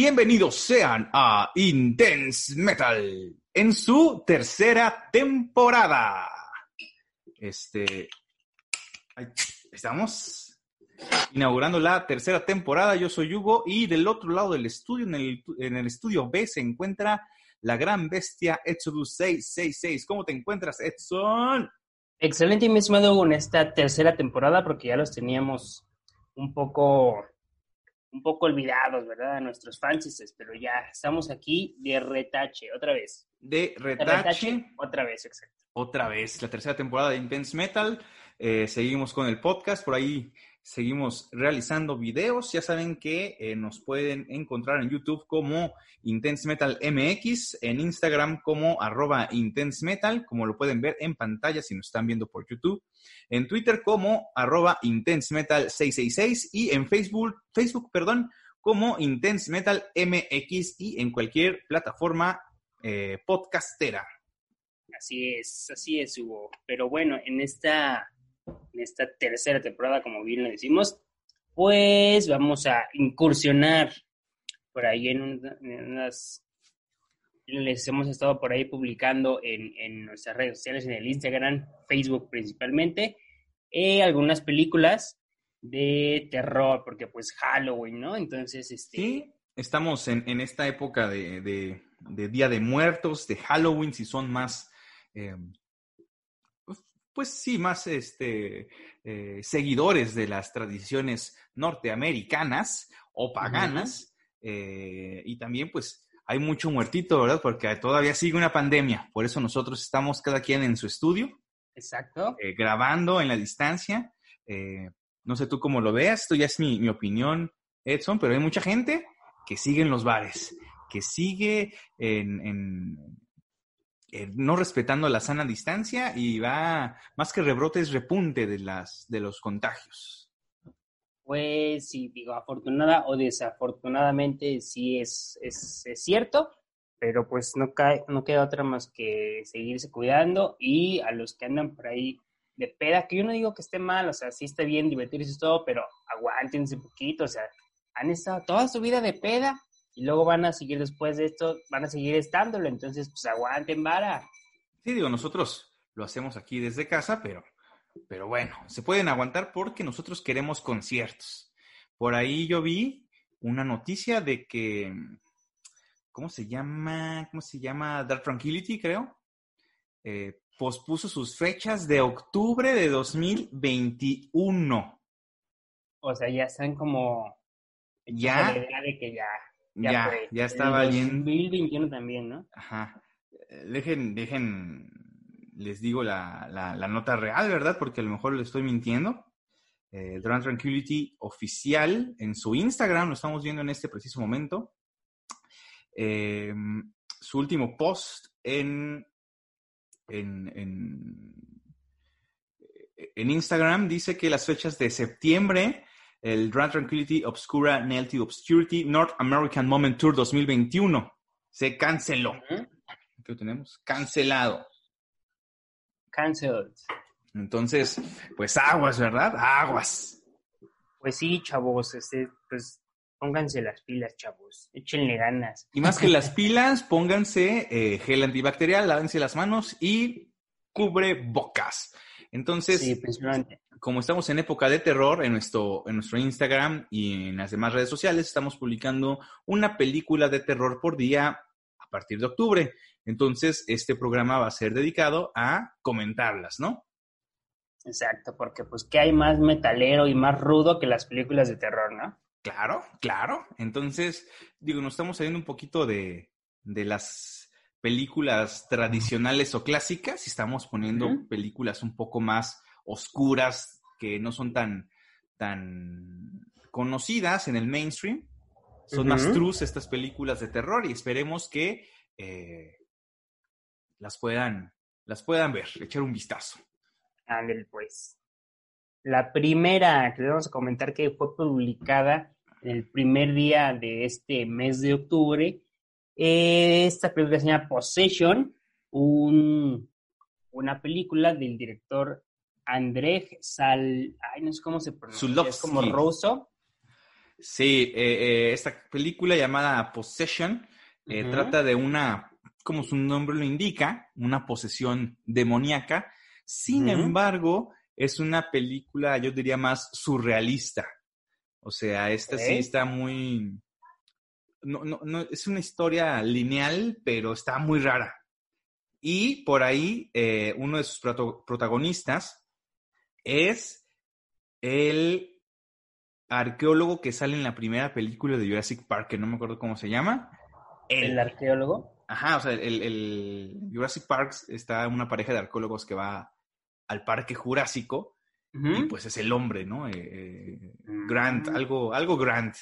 Bienvenidos sean a Intense Metal en su tercera temporada. Este, estamos inaugurando la tercera temporada. Yo soy Hugo y del otro lado del estudio, en el, en el estudio B, se encuentra la gran bestia Exodus 666. ¿Cómo te encuentras, Edson? Excelente, mi estimado Hugo, en esta tercera temporada, porque ya los teníamos un poco, un poco olvidados, ¿verdad? Nuestros fans, pero ya estamos aquí de retache, otra vez. De De retache. otra vez, exacto. otra vez la tercera temporada de Intense Metal. Eh, seguimos con el podcast, por ahí seguimos realizando videos. Ya saben que eh, nos pueden encontrar en YouTube como Intense Metal MX, en Instagram como arroba Intense Metal, como lo pueden ver en pantalla si nos están viendo por YouTube, en Twitter como arroba Intense Metal 666 y en Facebook, Facebook, perdón, como Intense Metal MX y en cualquier plataforma eh, podcastera. Así es, así es, Hugo. Pero bueno, en esta, en esta tercera temporada, como bien lo decimos, pues vamos a incursionar por ahí en, un- en unas... Les hemos estado por ahí publicando en, en nuestras redes sociales, en el Instagram, Facebook principalmente, eh, algunas películas de terror, porque pues Halloween, ¿no? Entonces, este... Sí, estamos en, en esta época de, de- de Día de Muertos, de Halloween, si son más, eh, pues- sí, más este, eh, seguidores de las tradiciones norteamericanas o paganas. eh, y también, pues, hay mucho muertito, ¿verdad? Porque todavía sigue una pandemia. Por eso nosotros estamos cada quien en su estudio, Exacto. eh, grabando en la distancia. No sé tú cómo lo veas, esto ya es mi, mi opinión, Edson, pero hay mucha gente que sigue en los bares, que sigue en, en- en no respetando la sana distancia y va, más que rebrote, es repunte de, las, de los contagios. Pues sí, digo, afortunada o desafortunadamente sí es, es, es cierto, pero pues no, cae, no queda otra más que seguirse cuidando y a los que andan por ahí de peda, que yo no digo que esté mal, o sea, sí está bien divertirse y todo, pero aguántense un poquito, o sea, han estado toda su vida de peda y luego van a seguir después de esto, van a seguir estándolo, entonces pues aguanten vara. Sí, digo, nosotros lo hacemos aquí desde casa, pero, pero bueno, se pueden aguantar porque nosotros queremos conciertos. Por ahí yo vi una noticia de que, ¿cómo se llama? ¿Cómo se llama? Dark Tranquility, creo. Eh, pospuso sus fechas de octubre de 2021. O sea, ya están como... Ya. con la idea de que ya Ya, ya, fue. estaba El bien. 2021 también, ¿no? Ajá. Eh, Dejen, dejen, les digo la, la- la nota real, ¿verdad? Porque a lo mejor le estoy mintiendo. Eh, Drone Tranquility oficial en su Instagram, lo estamos viendo en este preciso momento. Eh, su último post en, en, en, en Instagram dice que las fechas de septiembre, el Drone Tranquility Obscura Nail to Obscurity North American Moment Tour 2021 se canceló. Ujú. ¿Qué tenemos? Cancelado. Cancelled. Entonces, pues aguas, ¿verdad? Aguas. Pues sí, chavos, este, pues pónganse las pilas, chavos. Échenle ganas. Y más que las pilas, pónganse eh, gel antibacterial, lávense las manos y cubre bocas. Entonces, Sí, como estamos en época de terror, en nuestro, en nuestro Instagram y en las demás redes sociales, estamos publicando una película de terror por día a partir de octubre. Entonces, este programa va a ser dedicado a comentarlas, ¿no? Exacto, porque pues qué hay más metalero y más rudo que las películas de terror, ¿no? Claro, claro. Entonces, digo, nos estamos saliendo un poquito de, de las películas tradicionales o clásicas y estamos poniendo películas un poco más oscuras que no son tan, tan conocidas en el mainstream. Son más trus estas películas de terror y esperemos que eh, las puedan, las puedan ver, echar un vistazo. Ángel, pues. La primera que le vamos a comentar que fue publicada el primer día de este mes de octubre, esta película se llama Possession, un, una película del director Andrzej Sal... Ay, no sé cómo se pronuncia. Es como ruso. Sí, eh, eh, esta película llamada Possession eh, trata de una, como su nombre lo indica, una posesión demoníaca. Sin embargo, es una película, yo diría, más surrealista. O sea, esta sí está muy... No, no, no, es una historia lineal, pero está muy rara. Y por ahí, uno de sus protagonistas es el arqueólogo que sale en la primera película de Jurassic Park, que no me acuerdo cómo se llama. ¿El, arqueólogo? Ajá, o sea, el, el, Jurassic Park está una pareja de arqueólogos que va al parque jurásico y pues es el hombre, ¿no? Eh, eh, Grant, mm. algo, algo Grant.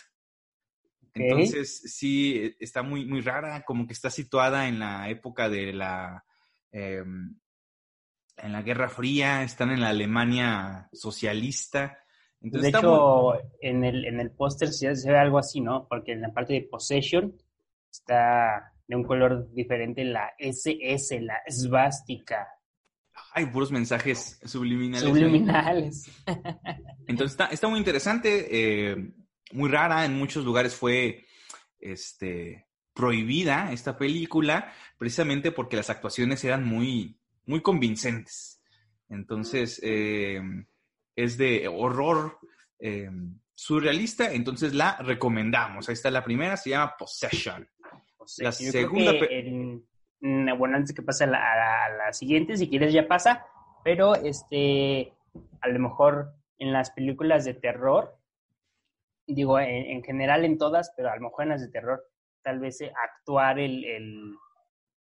Entonces, sí, está muy, muy rara, como que está situada en la época de la... Em, en la Guerra Fría, están en la Alemania socialista. de hecho, en el, en el póster se, ve algo así, ¿no? Porque en la parte de Possession está de un color diferente la SS, la svástica. Hay puros mensajes subliminales. Subliminales. Entonces está, está, muy interesante, eh, muy rara, en muchos lugares fue este, prohibida esta película, precisamente porque las actuaciones eran muy, muy convincentes. Entonces, eh, es de horror eh, surrealista, entonces la recomendamos. Ahí está la primera, se llama Possession. La segunda... bueno, antes que pase a la, siguiente, si quieres ya pasa, pero este, a lo mejor en las películas de terror, digo, en, general en todas, pero a lo mejor en las de terror, tal vez eh, actuar el,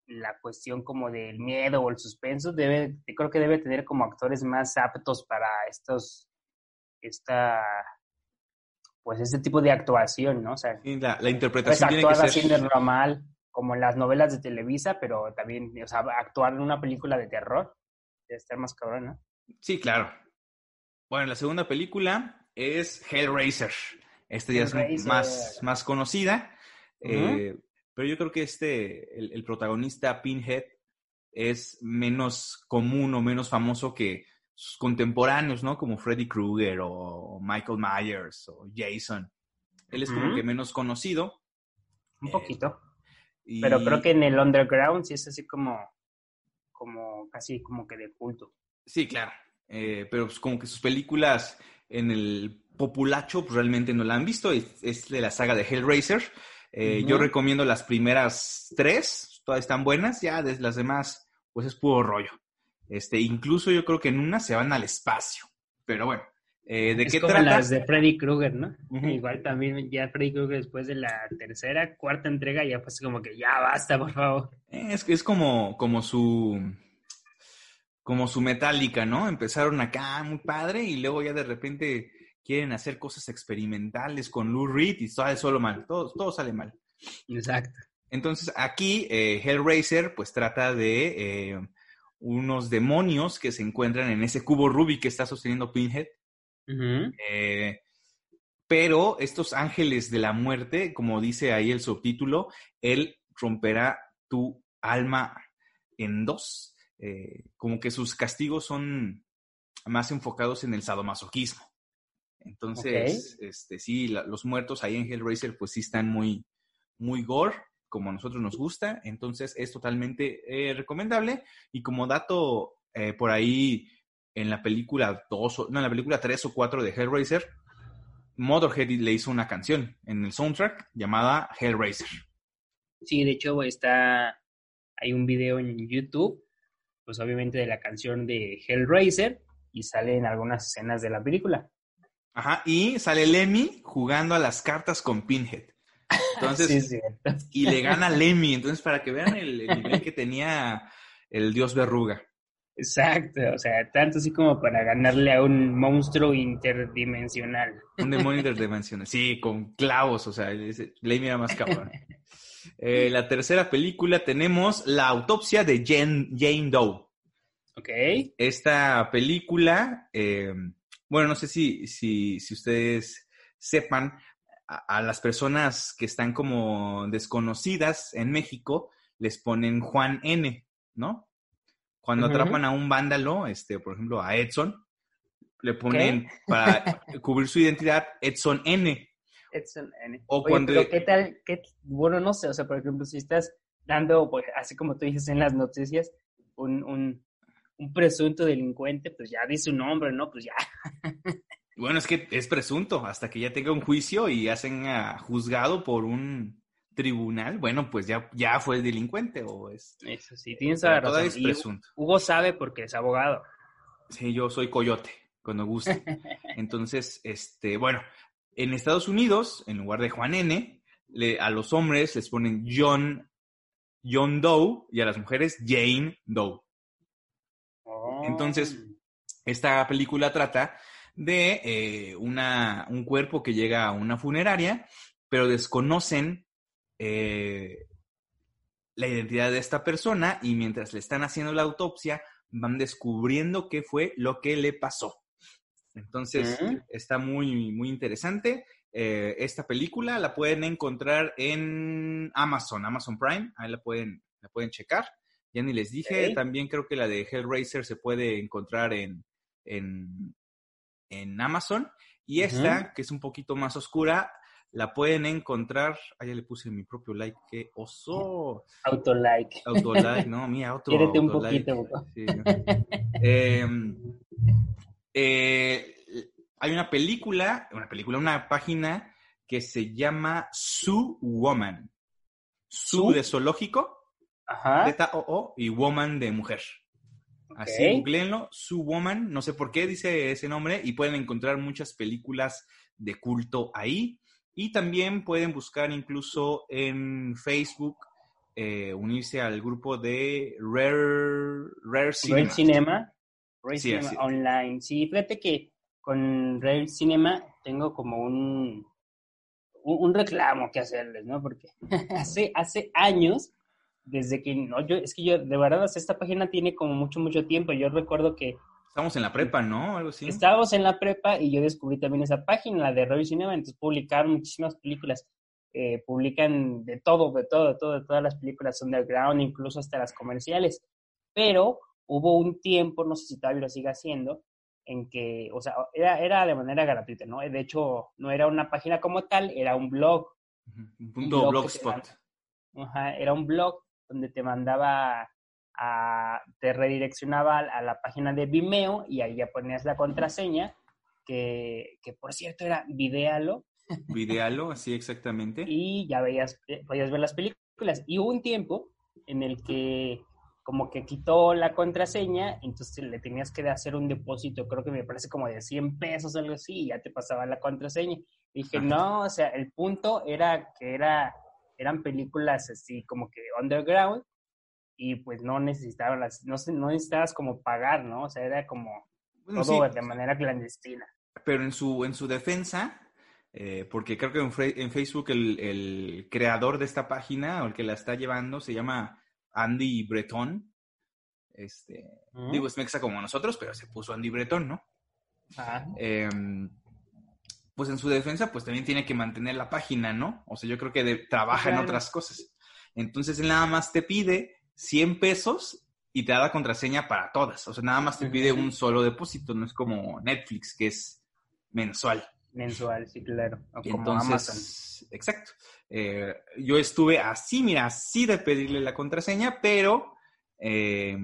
la cuestión como del miedo o el suspenso, debe, creo que debe tener como actores más aptos para estos, esta, pues este tipo de actuación, ¿no? O sea, la, la, interpretación tiene que ser... normal, como en las novelas de Televisa, pero también, o sea, actuar en una película de terror, debe estar más cabrón, ¿no? Sí, claro. Bueno, la segunda película es Hellraiser. Esta ya es más, más conocida. Pero yo creo que este, el, protagonista Pinhead es menos común o menos famoso que sus contemporáneos, ¿no? Como Freddy Krueger o Michael Myers o Jason. Él es como que menos conocido. Un poquito. Pero creo que en el underground sí es así como, como casi como que de culto. Sí, claro. Eh, pero pues como que sus películas en el populacho pues, realmente no la han visto. Es, es de la saga de Hellraiser. Eh, yo recomiendo las primeras tres, todas están buenas, ya las demás, pues es puro rollo. Este, incluso yo creo que en una se van al espacio. Pero bueno, eh, ¿de es qué como las de Freddy Krueger, ¿no? Igual también ya Freddy Krueger después de la tercera, cuarta entrega ya pues como que ya basta, por favor. Es, es como, como su como su metálica, ¿no? Empezaron acá muy padre y luego ya de repente quieren hacer cosas experimentales con Lou Reed y sale solo mal, todo, todo sale mal. Exacto. Entonces aquí eh, Hellraiser pues trata de eh, unos demonios que se encuentran en ese cubo Rubik que está sosteniendo Pinhead. Eh, pero estos ángeles de la muerte, como dice ahí el subtítulo, él romperá tu alma en dos. como que sus castigos son más enfocados en el sadomasoquismo. Entonces, este, sí, los muertos ahí en Hellraiser, pues sí están muy, muy gore, como a nosotros nos gusta. Entonces, es totalmente eh, recomendable. Y como dato eh, por ahí en la película 2, no, en la película 3 o 4 de Hellraiser, Motorhead le hizo una canción en el soundtrack llamada Hellraiser. Sí, de hecho está, hay un video en YouTube, pues obviamente de la canción de Hellraiser y salen algunas escenas de la película. Ajá, y sale Lemmy jugando a las cartas con Pinhead. Entonces, Sí, y le gana Lemmy. Entonces, para que vean el, el nivel que tenía el dios verruga. Exacto, o sea, tanto así como para ganarle a un monstruo interdimensional. Un demonio interdimensional. Sí, con clavos, o sea, Lemmy era más cabrón. Eh, la tercera película tenemos La autopsia de Jane, Jane Doe. ¿Ok? Esta película, eh, bueno, no sé si, si, si ustedes sepan, a, a las personas que están como desconocidas en México les ponen Juan N, ¿no? Cuando atrapan a un vándalo, este, por ejemplo, a Edson, le ponen para cubrir su identidad Edson N. Edson N. O Oye, cuando- pero ¿qué tal? qué- bueno, no sé, o sea, por ejemplo, si estás dando, pues, así como tú dices en las noticias, un, un, un presunto delincuente, pues ya di su nombre, ¿no? Pues ya. Bueno, es que es presunto, hasta que ya tenga un juicio y hacen ah, juzgado por un tribunal, bueno, pues ya, ya fue el delincuente o es... Eso sí, tienes la razón. es Y presunto. Hugo sabe porque es abogado. Sí, yo soy coyote, cuando guste. Entonces, este, bueno, en Estados Unidos, en lugar de Juan N, le- a los hombres les ponen John, John Doe y a las mujeres Jane Doe. Entonces, Esta película trata de eh, una, un cuerpo que llega a una funeraria, pero desconocen eh, la identidad de esta persona y mientras le están haciendo la autopsia van descubriendo qué fue lo que le pasó. Entonces, está muy, muy interesante. Eh, esta película la pueden encontrar en Amazon, Amazon Prime, ahí la pueden, la pueden checar. Ya ni les dije, también creo que la de Hellraiser se puede encontrar en, en, en Amazon. Y esta, que es un poquito más oscura, la pueden encontrar. Ah, ya le puse mi propio like, qué oso. Autolike. Autolike, no, mira, otro. Quiérete un poquito. Sí, ¿no? Em, eh, hay una película, una película, una página que se llama Zoo Woman. Zoo Zoo. de zoológico, Z-O-O, y Woman de mujer. Así, Ok. googleenlo, Sue Woman, no sé por qué dice ese nombre, y pueden encontrar muchas películas de culto ahí. Y también pueden buscar incluso en Facebook, eh, unirse al grupo de Rare, Rare Cinema. Rare Cinema. Rare Sí, Cinema así. Online. Sí, fíjate que con Rare Cinema tengo como un, un, un reclamo que hacerles, ¿no? Porque hace, hace años, desde que, no, yo, es que yo, de verdad, esta página tiene como mucho, mucho tiempo. Yo recuerdo que Estamos en la prepa, ¿no? Algo así. estábamos en la prepa y yo descubrí también esa página, la de Rare Cinema, entonces publicaron muchísimas películas. Eh, publican de todo, de todo, de todo, de todas las películas underground, incluso hasta las comerciales. Pero hubo un tiempo, no sé si todavía lo sigue haciendo, en que, o sea, era, era de manera gratuita, ¿no? De hecho, no era una página como tal, era un blog. Ujú, Un un punto blog te Ajá, era un blog donde te mandaba a, te redireccionaba a la página de Vimeo y ahí ya ponías la contraseña, que, que por cierto era Videalo, Videalo, así exactamente. y ya veías, eh, podías ver las películas. Y hubo un tiempo en el que como que quitó la contraseña, entonces le tenías que hacer un depósito, creo que me parece como de 100 pesos o algo así, y ya te pasaba la contraseña. Y dije, Ajá. no, o sea, el punto era que era, eran películas así como que underground, y pues no necesitaban las, no, no necesitabas como pagar, ¿no? O sea, era como Bueno, todo sí, de manera clandestina. pero en su, en su defensa, eh, porque creo que en, Facebook el, el creador de esta página o el que la está llevando se llama Andy Breton. Este, Ujú. Digo, es mexa como nosotros, pero se puso Andy Breton, ¿no? Ajá. Em, pues en su defensa, pues también tiene que mantener la página, ¿no? O sea, yo creo que de- trabaja en otras cosas. Entonces él nada más te pide 100 pesos y te da la contraseña para todas. O sea, nada más te pide un solo depósito, no es como Netflix, que es mensual. Mensual, sí, claro. O como Amazon. entonces, exacto. Eh, yo estuve así, mira, así de pedirle la contraseña, pero, eh,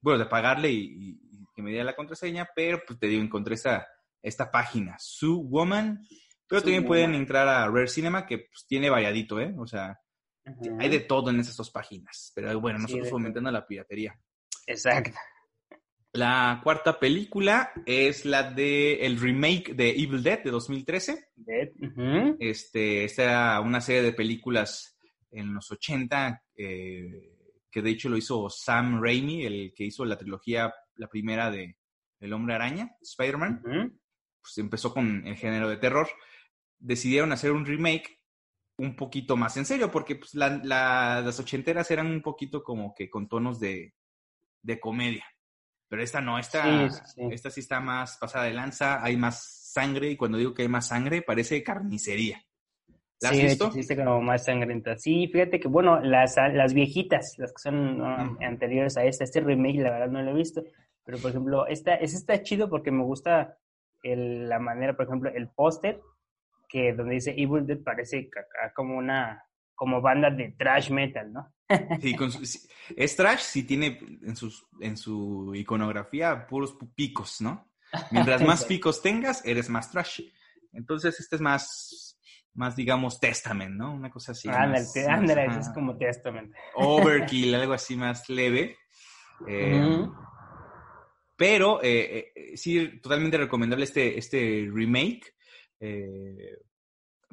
bueno, de pagarle y, y- que me diera la contraseña, pero pues te digo, encontré esta, esta página, Sue Woman, pero también pueden entrar a Rare Cinema, que pues, tiene variadito, ¿eh? O sea, hay de todo en esas dos páginas, pero bueno, nosotros fomentando la piratería. Exacto. La cuarta película es la de el remake de Evil Dead de 2013. Dead. Este, esta era una serie de películas en los 80 eh, que de hecho lo hizo Sam Raimi, el que hizo la trilogía, la primera de El Hombre Araña, Spider-Man. Pues empezó con el género de terror. Decidieron hacer un remake un poquito más en serio, porque pues, la- la- las ochenteras eran un poquito como que con tonos de, de comedia. Pero esta no, esta Sí, esta sí está más pasada de lanza, hay más sangre, y cuando digo que hay más sangre, parece carnicería. ¿La has sí, de visto? hecho, sí, está como más sangrienta. Sí, fíjate que, bueno, las, las viejitas, las que son ¿no? Mm. anteriores a esta, este remake, la verdad no lo he visto. Pero, por ejemplo, esta, esta está chido porque me gusta el- la manera, por ejemplo, el póster, que donde dice Evil Dead parece como una, como banda de trash metal, ¿no? Sí, con su- es trash, sí tiene en, sus, en su iconografía puros pu- picos, ¿no? Mientras más picos tengas, eres más trash. Entonces, este es más, más digamos, testament, ¿no? Una cosa así. ándale, más- te- más, ándale, eso es como Testament. Overkill, algo así más leve. Eh, Ujú. Pero eh, eh, sí, totalmente recomendable este, este remake. eh,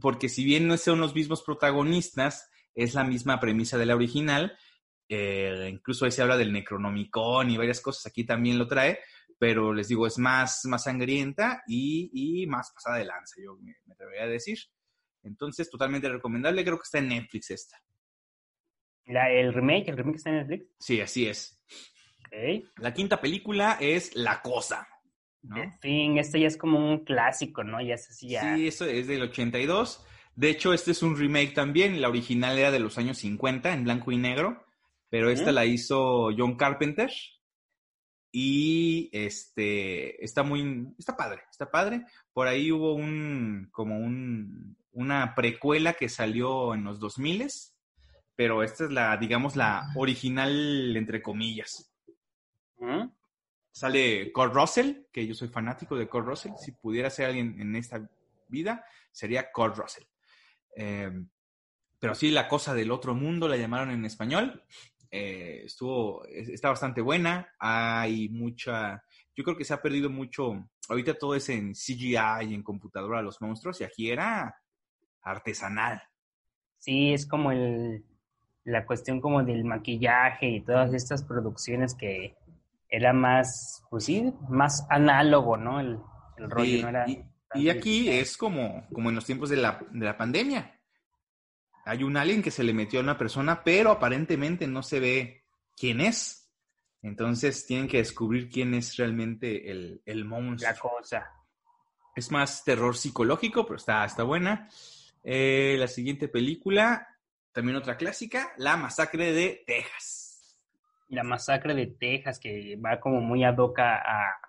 porque si bien no son los mismos protagonistas, es la misma premisa de la original. incluso ahí se habla del Necronomicon y varias cosas. Aquí también lo trae. Pero les digo, es más, más sangrienta y, y más pasada de lanza, yo me, me atrevería a decir. Entonces, totalmente recomendable. Creo que está en Netflix esta. La, el remake, el remake está en Netflix. Sí, así es. La quinta película es La Cosa. ¿no? En fin, este ya es como un clásico, ¿no? Ya es así, ya. Sí, eso es del 82. De hecho, este es un remake también. La original era de los años 50, en blanco y negro. Pero esta la hizo John Carpenter. Y este está muy. Está padre, está padre. Por ahí hubo un. como un. una precuela que salió en los 2000 pero esta es la, digamos, la original, entre comillas. Ujú. Sale Kurt Russell, que yo soy fanático de Kurt Russell. Si pudiera ser alguien en esta vida, sería Kurt Russell. Eh, pero sí, La Cosa del Otro Mundo la llamaron en español. Eh, estuvo, es- está bastante buena. Hay mucha. Yo creo que se ha perdido mucho. Ahorita todo es en CGI y en computadora los monstruos, y aquí era artesanal. Sí, es como el, la cuestión como del maquillaje y todas estas producciones que era más, pues sí, más análogo, ¿no? El, el rollo Y, no era... y- aquí es como, como en los tiempos de la, de la pandemia. Hay un alien que se le metió a una persona, pero aparentemente no se ve quién es. Entonces tienen que descubrir quién es realmente el, el monstruo. La cosa. Es más terror psicológico, pero está, está buena. Eh, la siguiente película, también otra clásica, La Masacre de Texas. La masacre de Texas, que va como muy ad hoc a,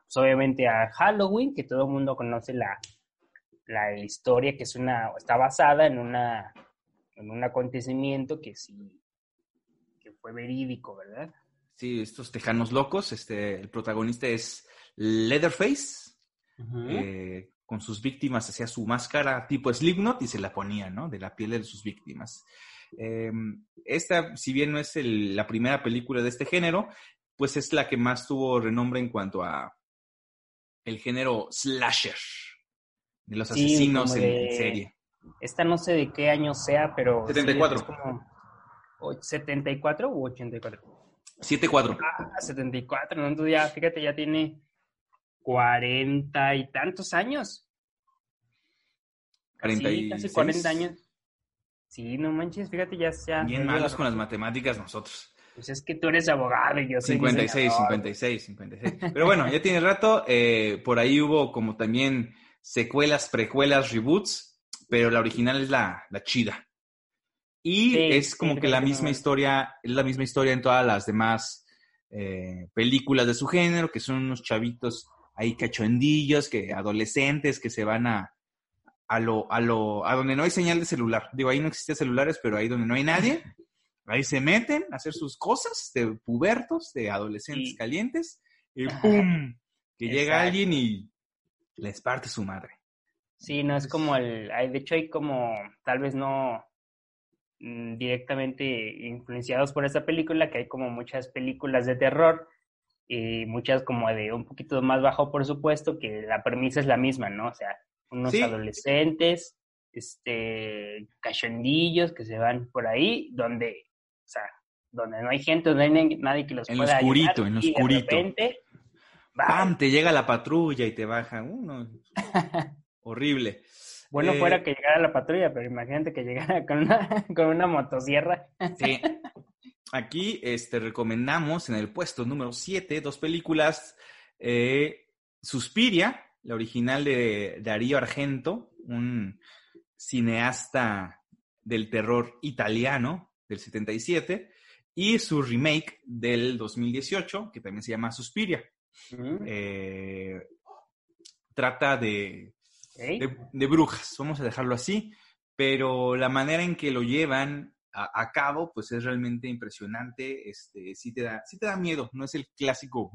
pues, obviamente, a Halloween, que todo el mundo conoce la, la historia, que es una, está basada en una, en un acontecimiento que sí, que fue verídico, ¿verdad? Sí, estos tejanos locos. Este, el protagonista es Leatherface. eh, con sus víctimas hacía su máscara tipo Slipknot y se la ponía, ¿no? De la piel de sus víctimas. Eh, esta, si bien no es el- la primera película de este género, pues es la que más tuvo renombre en cuanto a el género slasher, de los Sí, asesinos en, de- en serie. Esta no sé de qué año sea, pero... sí, 74. es como, o- ¿74 u 84? 7-4. Ah, 74, ¿no? Entonces ya, fíjate, ya tiene 40 y tantos años. Sí, 46. casi 40 años. Sí, no manches, fíjate, ya sea. Bien malos con las matemáticas nosotros. Pues es que tú eres abogado y yo soy 56, diseñador. 56, 56. Pero bueno, ya tiene rato. eh, por ahí hubo como también secuelas, precuelas, reboots, pero la original es la, la chida. Y Sí, es sí, como que la misma historia, es la misma historia en todas las demás eh, películas de su género, que son unos chavitos ahí cachondillos, que adolescentes que se van a, a lo, a lo, a donde no hay señal de celular. Digo, ahí no existen celulares, pero ahí donde no hay nadie, ahí se meten a hacer sus cosas de pubertos, de adolescentes Sí. calientes, y ¡pum! Que llega alguien y les parte su madre. Sí, no es como el. hay- De hecho, hay como, tal vez no mm, directamente influenciados por esa película, que hay como muchas películas de terror y muchas como de un poquito más bajo por supuesto, que la premisa es la misma, ¿no? O sea, unos adolescentes, este, cachondillos que se van por ahí, donde, o sea, donde no hay gente, donde no hay nadie que los en pueda En lo oscurito, en lo oscurito. de repente, ¡Bam! Te llega la patrulla y te baja uno. Horrible. Bueno, fuera eh, que llegara la patrulla, pero imagínate que llegara con una, con una motosierra. Sí. Aquí este, recomendamos en el puesto número 7 dos películas. Eh, Suspiria, la original de Darío Argento, un cineasta del terror italiano del 77, y su remake del 2018, que también se llama Suspiria. Mm. Eh, trata de, de, brujas, vamos a dejarlo así, pero la manera en que lo llevan a, cabo, pues es realmente impresionante, este, sí te da, sí te da miedo, no es el clásico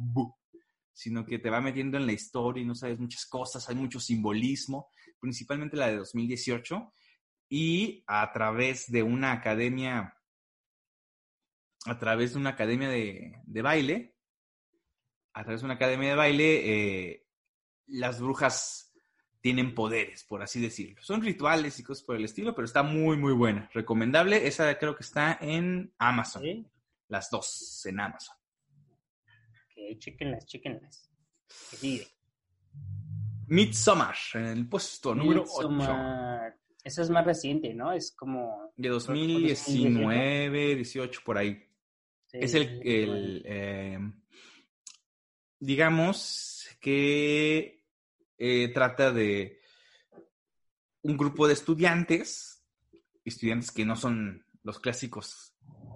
sino que te va metiendo en la historia y no sabes muchas cosas, hay mucho simbolismo, principalmente la de 2018, y a través de una academia, a través de una academia de, de baile, a través de una academia de baile, eh, las brujas tienen poderes, por así decirlo. Son rituales y cosas por el estilo, pero está muy, muy buena. Recomendable. Esa creo que está en Amazon. Las dos en Amazon. Ok, chequenlas, chequenlas. sigue? Midsommar, en el puesto número 8. Eso es más reciente, ¿no? Es como... De 2019, 18, por ahí. es el, el eh, digamos que eh, trata de un grupo de estudiantes, estudiantes que no son los clásicos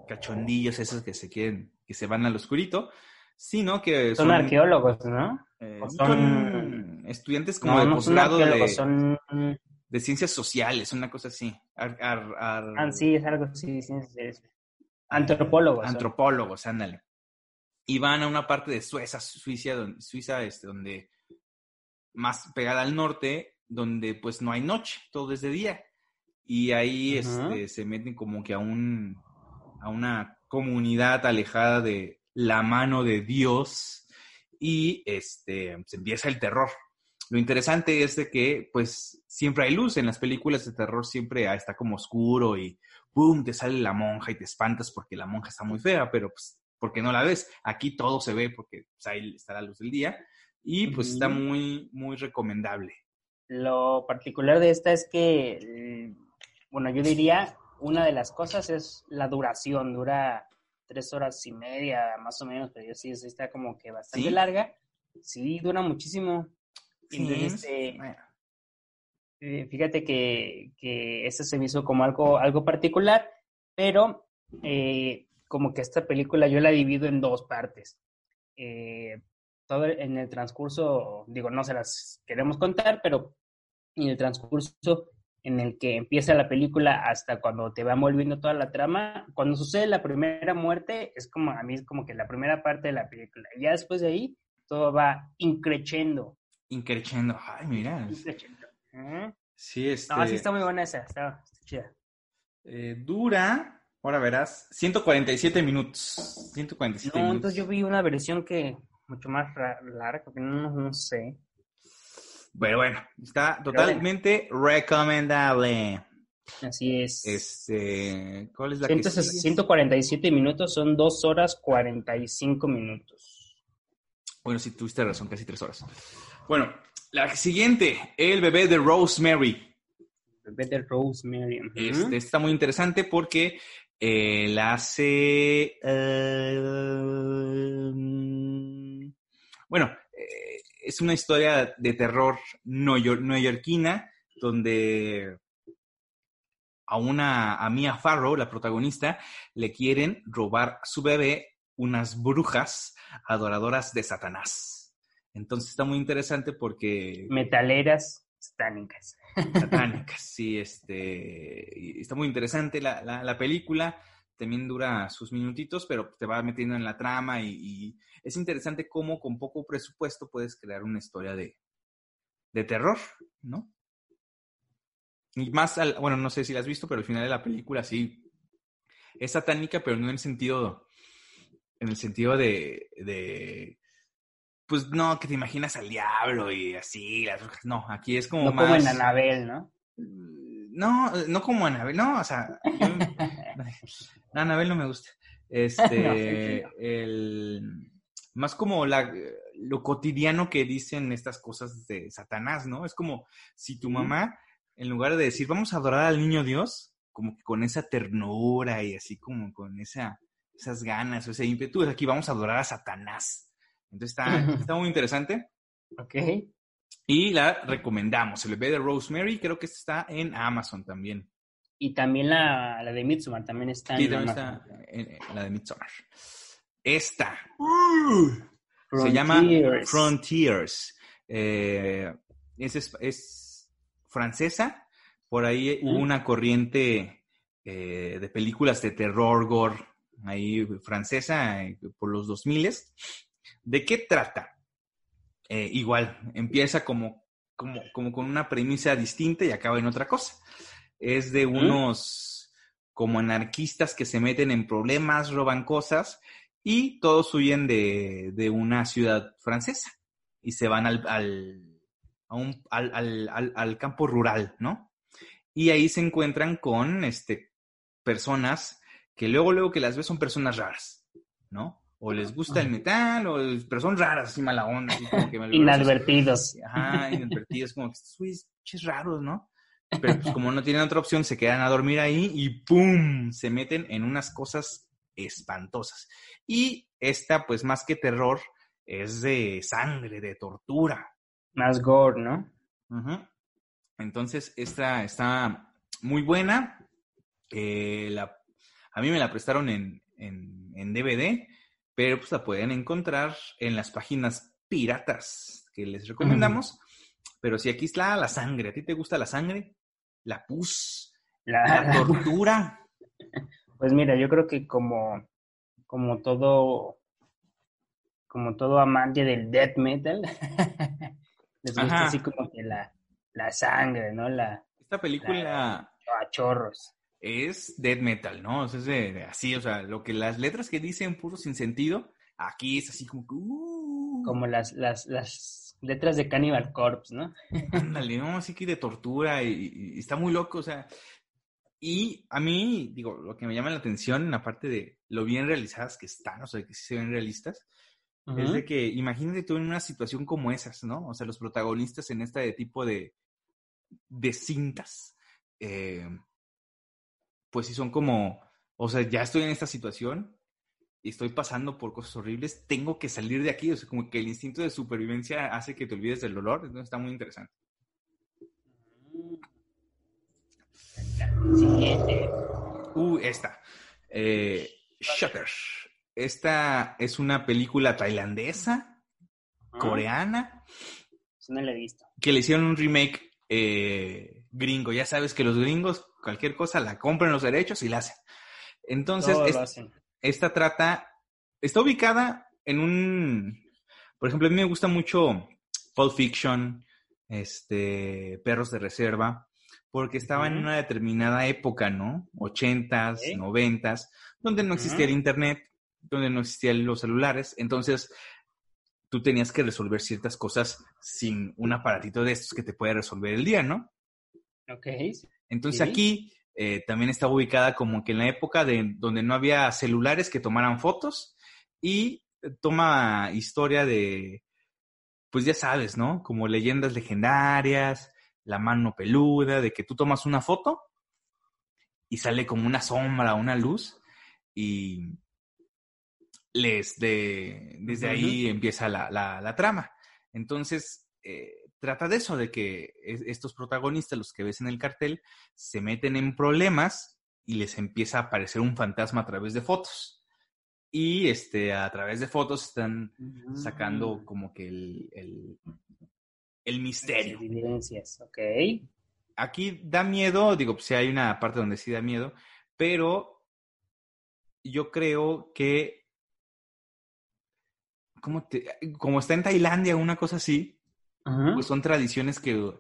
cachondillos, esos que se quieren, que se van al oscurito, sino que son, arqueólogos, ¿no? Eh, son... estudiantes como de posgrado de, de, ciencias sociales, una cosa así. Ah, sí, es algo así, Antropólogos. Antropólogos, ándale y van a una parte de Suiza, Suiza, donde, Suiza este, donde más pegada al norte, donde pues no hay noche, todo es de día. Y ahí este, se meten como que a un a una comunidad alejada de la mano de Dios y este se empieza el terror. Lo interesante es de que pues siempre hay luz en las películas de terror, siempre está como oscuro y ¡pum! te sale la monja y te espantas porque la monja está muy fea, pero pues porque no la ves. Aquí todo se ve porque pues, ahí está la luz del día y pues está muy, muy recomendable. Lo particular de esta es que, mm, bueno, yo diría, una de las cosas es la duración, dura tres horas y media más o menos, pero yo sí, está como que bastante larga. Sí, dura muchísimo. Este, eh, fíjate que, que este se me hizo como algo, algo particular, pero eh, como que esta película yo la divido en dos partes. Eh, todo en el transcurso, digo, no se las queremos contar, pero en el transcurso en el que empieza la película hasta cuando te va volviendo toda la trama, cuando sucede la primera muerte, es como, a mí es como que la primera parte de la película. Y ya después de ahí, todo va increchendo. Increchendo, ay, mira. Increchendo. Sí, este... No, sí está muy buena esa, está, chida. Eh, dura Ahora verás, 147 minutos. 147 no, entonces yo vi una versión que mucho más larga, porque no, no sé. Bueno, bueno, está totalmente recomendable. Así es. Este, ¿cuál es la que 147 minutos son 2 horas 45 minutos. Bueno, sí, tuviste razón, casi 3 horas. Bueno, la siguiente, El bebé de Rosemary. El bebé de Rosemary. Este, está muy interesante porque eh, la hace... Eh, bueno, eh, es una historia de terror neoyorquina donde a una a Mia Farrow, la protagonista, le quieren robar a su bebé unas brujas adoradoras de Satanás. Entonces está muy interesante porque... Metaleras satánicas. Satánicas, sí, este, está muy interesante la, película, también dura sus minutitos, pero te va metiendo en la trama y, es interesante cómo con poco presupuesto puedes crear una historia de, de terror, ¿no? Y más, al, bueno, no sé si la has visto, pero al final de la película sí es satánica, pero no en el sentido, en el sentido de, de pues no, que te imaginas al diablo y así, las brujas. No, aquí es como no más... como en Anabel, ¿no? No, no como Anabel, no, o sea, no, Anabel no me gusta. Este, el... Más como la, lo cotidiano que dicen estas cosas de Satanás, ¿no? Es como si tu mamá, en lugar de decir, vamos a adorar al niño Dios, como que con esa ternura y así como con esa, esas ganas o ese ímpetu, aquí vamos a adorar a Satanás. Entonces está, está muy interesante. Ok. Y la recomendamos. El bebé de Rosemary, creo que está en Amazon también. Y también la, la de Midsommar también está Sí, en también Amazon. está en, la de Midsommar. Esta. Se llama Frontiers. Eh, es, es- es francesa. Por ahí hubo una corriente eh, de películas de terror, gore, ahí francesa, eh, por los 2000 ¿De qué trata? Eh, igual, empieza como, como, como con una premisa distinta y acaba en otra cosa. Es de unos como anarquistas que se meten en problemas, roban cosas y todos huyen de, de una ciudad francesa y se van al, al, a un- al, al- al- al campo rural, ¿no? Y ahí se encuentran con este, personas que luego, luego que las ves son personas raras, ¿no? O les gusta el metal, o pero son raras, así mala onda, así como que. Inadvertidos. Ajá, inadvertidos, como que estos ches raros, ¿no? Pero pues como no tienen otra opción, se quedan a dormir ahí y ¡pum! Se meten en unas cosas espantosas. Y esta, pues más que terror, es de sangre, de tortura. Más gore, ¿no? Entonces, esta está muy buena. Eh, la- a mí me la prestaron en, en- en DVD, pero pues la pueden encontrar en las páginas piratas que les recomendamos. Pero si aquí está la sangre, ¿a ti te gusta la sangre? La pus, la La- tortura. Pues mira, yo creo que como, como todo, como todo amante del death metal, les gusta Ajá. así como que la, la sangre, ¿no? La, Esta película a chorros. Es death metal, ¿no? O sea, es de, de así, o sea, lo que las letras que dicen puro sin sentido, aquí es así como que... uh, Como las, las, las letras de Cannibal Corpse, ¿no? Ándale, ¿no? Así que de tortura y, y está muy loco, o sea. Y a mí, digo, lo que me llama la atención, aparte de lo bien realizadas que están, o sea, que sí se ven realistas, es Ujú. de que imagínate tú en una situación como esas, ¿no? O sea, los protagonistas en este tipo de, de cintas, eh, pues sí son como, o sea, ya estoy en esta situación y estoy pasando por cosas horribles, tengo que salir de aquí, o sea, como que el instinto de supervivencia hace que te olvides del dolor, entonces está muy interesante. Siguiente. Uh, esta. Eh, Shutter. Esta es una película tailandesa, coreana, eso no la he visto. que le hicieron un remake eh, gringo. Ya sabes que los gringos, cualquier cosa, la compran los derechos y la hacen. Entonces, es- hacen. esta trata, está ubicada en un, por ejemplo, a mí me gusta mucho Pulp Fiction, este, Perros de Reserva, porque estaba en una determinada época, ¿no? Ochentas, Ok. noventas, donde no existía el internet, donde no existían los celulares, entonces tú tenías que resolver ciertas cosas sin un aparatito de estos que te puede resolver el día, ¿no? Ok. Entonces Sí. aquí eh, también está ubicada como que en la época de donde no había celulares que tomaran fotos y eh, toma historia de, pues ya sabes, ¿no? Como leyendas legendarias, la mano peluda, de que tú tomas una foto y sale como una sombra, una luz y les de, desde ahí empieza la, la- la trama. Entonces, eh, trata de eso, de que es- estos protagonistas, los que ves en el cartel, se meten en problemas y les empieza a aparecer un fantasma a través de fotos. Y este, a través de fotos están sacando Mm. como que el, el, el misterio. Evidencias, ok. Aquí da miedo, digo, pues sí hay una parte donde sí da miedo, pero yo creo que como, te, como está en Tailandia, una cosa así, Ajá. pues son tradiciones que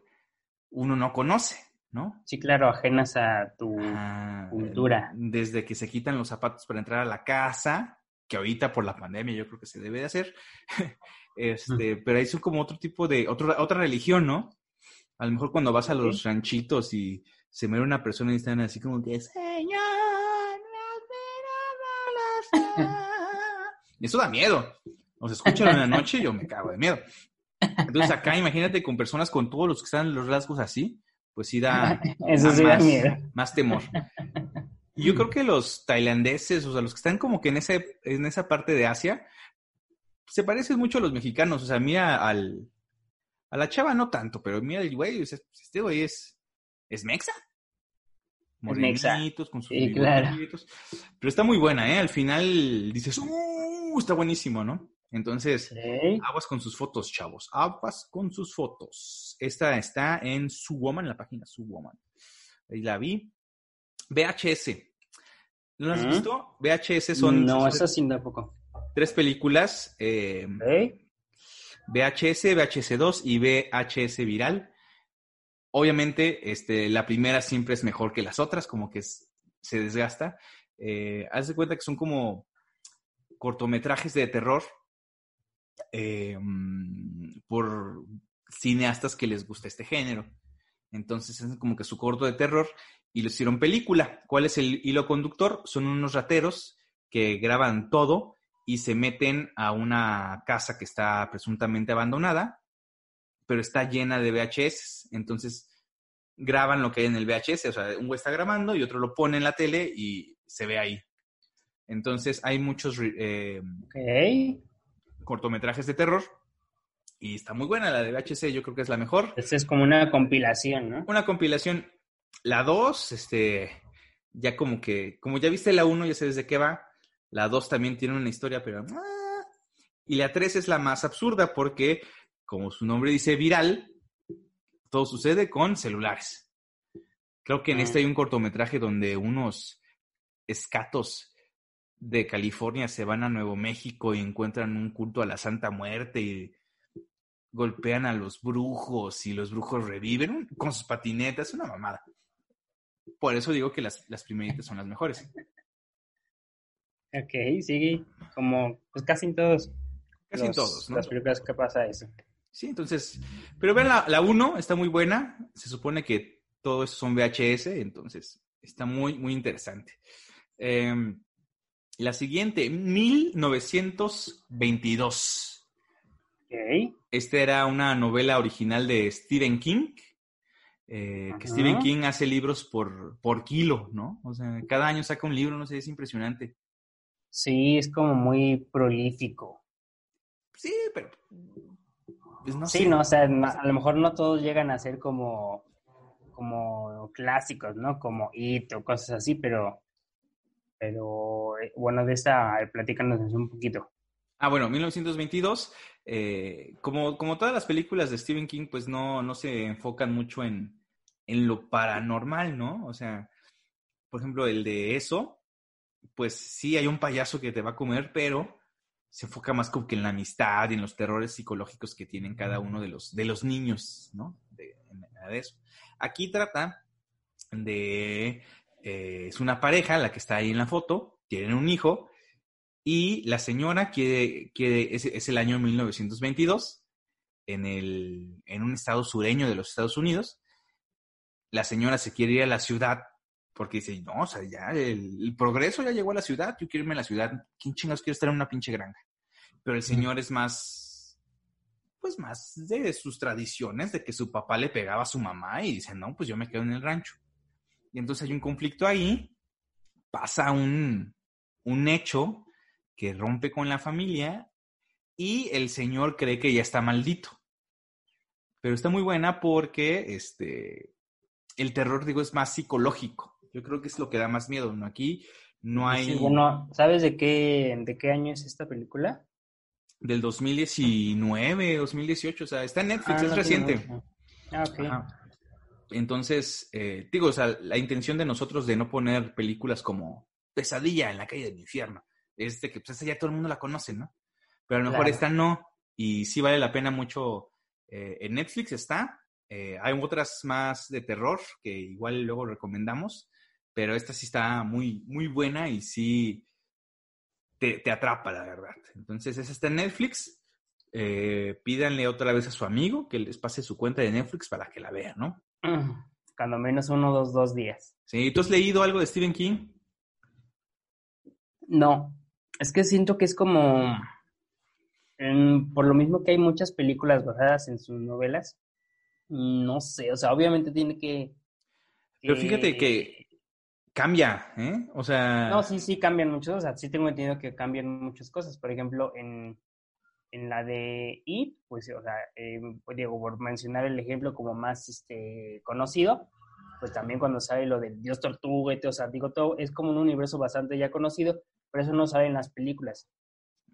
uno no conoce, ¿no? Sí, claro, ajenas a tu... Ah, cultura. Desde que se quitan los zapatos para entrar a la casa, que ahorita por la pandemia yo creo que se debe de hacer, Este, pero ahí son como otro tipo de, otra otra religión, ¿no? A lo mejor cuando vas a los ranchitos y se muere una persona y están así como que, Señor, y eso da miedo. O se escuchan en la noche y yo me cago de miedo. Entonces acá imagínate con personas con todos los que están los rasgos así, pues sí da, Eso sí da más, miedo. más temor. Yo creo que los tailandeses, o sea, los que están como que en, ese, en esa parte de Asia, se parecen mucho a los mexicanos. O sea, mira al, a la chava no tanto, pero mira el güey, este güey es, es mexa. Morenitos, con sus Sí, claro. Pero está muy buena, ¿eh? Al final dices, ¡uh! Está buenísimo, ¿no? Entonces. Aguas con sus fotos, chavos. Aguas con sus fotos. Esta está en Su Woman, la página Su Woman. Ahí la vi. VHS. ¿No la has ¿Mm? visto? VHS son, No, sí tampoco. tres películas. eh, Ok. VHS, VHS2 y VHS viral. Obviamente, este, la primera siempre es mejor que las otras, como que es- se desgasta. Eh, haz de cuenta que son como cortometrajes de terror eh, mm, por cineastas que les gusta este género. Entonces es como que su corto de terror y lo hicieron película. ¿Cuál es el hilo conductor? Son unos rateros que graban todo y se meten a una casa que está presuntamente abandonada, pero está llena de VHS. Entonces graban lo que hay en el VHS. O sea, un güey está grabando y otro lo pone en la tele y se ve ahí. Entonces hay muchos eh, Ok. Cortometrajes de terror y está muy buena la de VHS. Yo creo que es la mejor. Esta es como una compilación, ¿no? Una compilación. La 2, este, ya como que, como ya viste la 1, ya sabes de qué va. La 2 también tiene una historia, pero... ah. Y la 3 es la más absurda porque, como su nombre dice, viral, todo sucede con celulares. Creo que en Ah. este hay un cortometraje donde unos escatos de California se van a Nuevo México y encuentran un culto a la Santa Muerte y golpean a los brujos y los brujos reviven con sus patinetas, una mamada. Por eso digo que las, las primeritas son las mejores. Ok, sigue. Como, pues casi en todos. Casi en todos, ¿no? Las películas que pasa eso. Sí, entonces, pero vean la, la 1, está muy buena. Se supone que todo eso son VHS, entonces está muy, muy interesante. Eh, la siguiente, 1922. Ok. Esta era una novela original de Stephen King. eh, que. Stephen King hace libros por, por kilo, ¿no? O sea, cada año saca un libro, no sé, es impresionante. Sí, es como muy prolífico. Sí, pero. pues, no sí, sé. no, o sea, a lo mejor no todos llegan a ser como, como clásicos, ¿no? Como It o cosas así, pero, pero eh, bueno, de esta, eh, platícanos un poquito. Ah, bueno, 1922. eh, como, como todas las películas de Stephen King, pues no, no se enfocan mucho en, en lo paranormal, ¿no? O sea, por ejemplo, el de eso, pues sí hay un payaso que te va a comer, pero se enfoca más como que en la amistad y en los terrores psicológicos que tienen cada uno de los, de los niños, ¿no? De, de eso. Aquí trata de... eh, es una pareja, la que está ahí en la foto, tienen un hijo, y la señora quiere, quiere es, es el año 1922, en, el, en un estado sureño de los Estados Unidos. La señora se quiere ir a la ciudad porque dice, no, o sea, ya el, el progreso ya llegó a la ciudad, yo quiero irme a la ciudad. ¿Quién chingados quiere estar en una pinche granja? Pero el señor es más, pues más de sus tradiciones, de que su papá le pegaba a su mamá y dice, no, pues yo me quedo en el rancho. Y entonces hay un conflicto ahí, pasa un, un hecho que rompe con la familia y el señor cree que ya está maldito. Pero está muy buena porque este, el terror, digo, es más psicológico. Yo creo que es lo que da más miedo, ¿no? Aquí no hay... Sí, bueno, ¿sabes de qué, de qué año es esta película? Del 2019, 2018, o sea, está en Netflix, Ah, es no reciente. Ah, ok. Ajá. Entonces, eh, digo, o sea, la intención de nosotros de no poner películas como Pesadilla en la calle del infierno, es de que pues esa ya todo el mundo la conoce, ¿no? Pero a lo mejor Claro. esta no, y sí vale la pena mucho. eh, en Netflix está, eh, hay otras más de terror que igual luego recomendamos, pero esta sí está muy, muy buena y sí te, te atrapa, la verdad. Entonces, esa está en Netflix. eh, pídanle otra vez a su amigo que les pase su cuenta de Netflix para que la vean, ¿no? Cuando menos uno, dos, dos días. Sí, ¿tú has leído algo de Stephen King? No, es que siento que es como, por lo mismo que hay muchas películas basadas en sus novelas, no sé, o sea, obviamente tiene que... Pero fíjate que cambia, ¿eh? O sea... No, sí, sí, cambian muchas, o sea, sí tengo entendido que cambian muchas cosas. Por ejemplo, en, en la de It, pues, o sea, eh, digo, por mencionar el ejemplo como más este, conocido, pues también cuando sale lo del Dios Tortuga, o sea, digo, todo es como un universo bastante ya conocido, por eso no sale en las películas.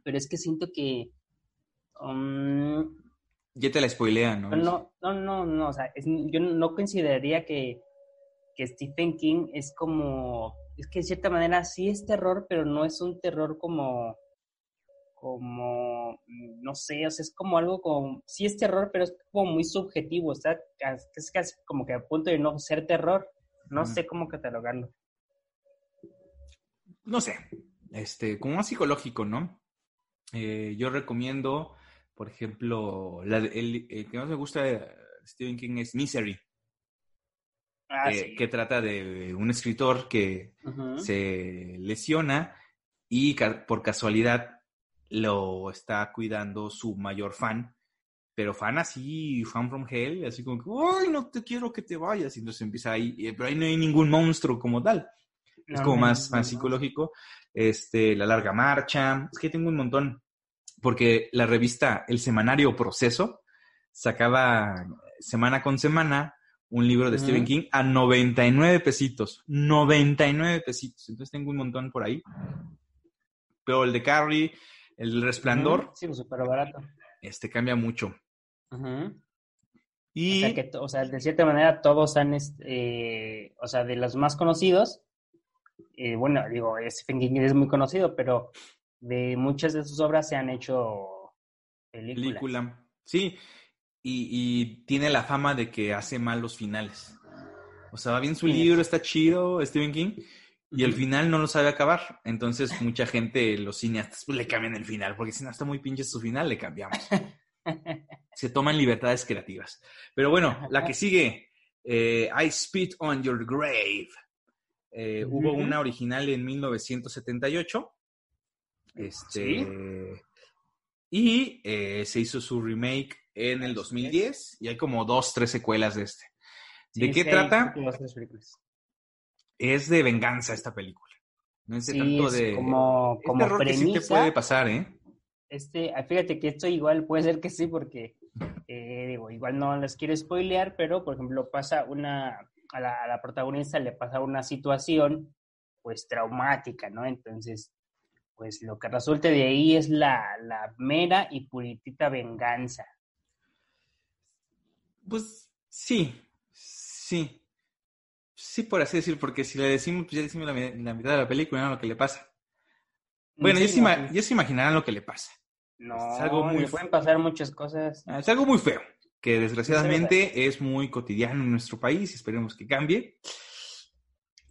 Pero es que siento que... Um, ya te la spoilean, ¿no? No, no, no, no, o sea, yo no consideraría que, que Stephen King es como, es que de cierta manera sí es terror, pero no es un terror como, como, no sé, o sea, es como algo como, sí es terror, pero es como muy subjetivo, está es casi como que a punto de no ser terror, no sé cómo catalogarlo. No sé, este, como más psicológico, ¿no? Eh, yo recomiendo, por ejemplo, la, el, que más me gusta de Stephen King es Misery. Ah, que, trata de un escritor que se lesiona y por casualidad lo está cuidando su mayor fan, pero fan así, fan from hell, así como que, ¡ay, no te quiero que te vayas! Y entonces empieza ahí, pero ahí no hay ningún monstruo como tal. es como más, más psicológico este, La Larga Marcha, es que tengo un montón, porque la revista El Semanario Proceso sacaba semana con semana un libro de Stephen King a 99 pesitos, 99 pesitos, entonces tengo un montón por ahí. Pero el de Carrie, el Resplandor, sí, súper barato. Este cambia mucho. Y... O sea, que, o sea, de cierta manera todos han, eh, o sea, de los más conocidos, eh, bueno, digo, Stephen King es muy conocido, pero de muchas de sus obras se han hecho películas. Película. Sí, y, tiene la fama de que hace mal los finales. O sea, va bien su libro, está chido, Stephen King, y el final no lo sabe acabar. Entonces, mucha gente, los cineastas, pues, le cambian el final, porque si no está muy pinche su final, le cambiamos. Se toman libertades creativas. Pero bueno, la que sigue, eh, I Spit on Your Grave. Eh, hubo una original en 1978. Este, Y eh, se hizo su remake en el 2010 y hay como dos, tres secuelas de este. ¿De qué trata? Es de venganza esta película. No es de tanto de... Como, como terror que sí te puede pasar, ¿eh? Este, ah, fíjate que esto igual puede ser que sí, porque eh, digo, igual no les quiero spoilear, pero por ejemplo pasa una a la, protagonista le pasa una situación pues traumática, ¿no? Entonces, pues lo que resulte de ahí es la, la mera y puritita venganza. Pues sí, sí. Sí, por así decir, porque si le decimos, pues ya decimos la, mitad de la película, ¿no? Lo que le pasa. Bueno, ya, se imaginarán lo que le pasa. No, es algo muy le pueden pasar muchas cosas. Es algo muy feo que desgraciadamente es muy cotidiano en nuestro país y esperemos que cambie.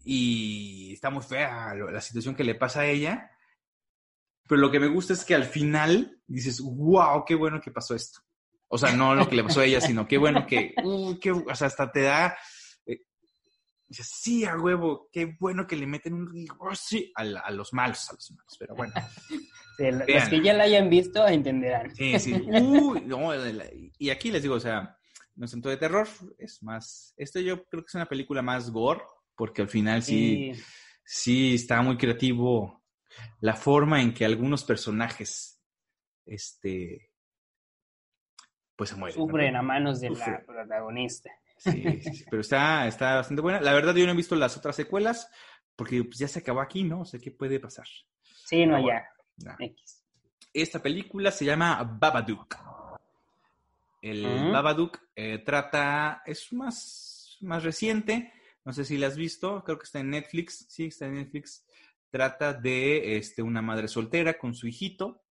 Y está muy fea la situación que le pasa a ella. Pero lo que me gusta es que al final dices, wow, qué bueno que pasó esto. O sea, no lo que le pasó a ella, sino qué bueno que, uh, qué, o sea, hasta te da, eh, sí, a huevo, qué bueno que le meten un, oh, sí, a, a, los malos, a los malos, pero bueno. los que ya la hayan visto entenderán. Sí, sí. y aquí les digo, o sea, no es tanto de terror, es más. Esto yo creo que es una película más gore, porque al final sí, sí, está muy creativo la forma en que algunos personajes, este, pues se mueren. Sufren a manos de la protagonista. Sí, sí, pero está, está bastante buena. La verdad, yo no he visto las otras secuelas, porque pues, ya se acabó aquí, ¿no? O sea, ¿qué puede pasar? Sí, no, ya. Esta película se llama Babadook. El Babadook eh, trata, es más, más reciente, no sé si la has visto, creo que está en Netflix, sí, está en Netflix. Trata de este, una madre soltera con su hijito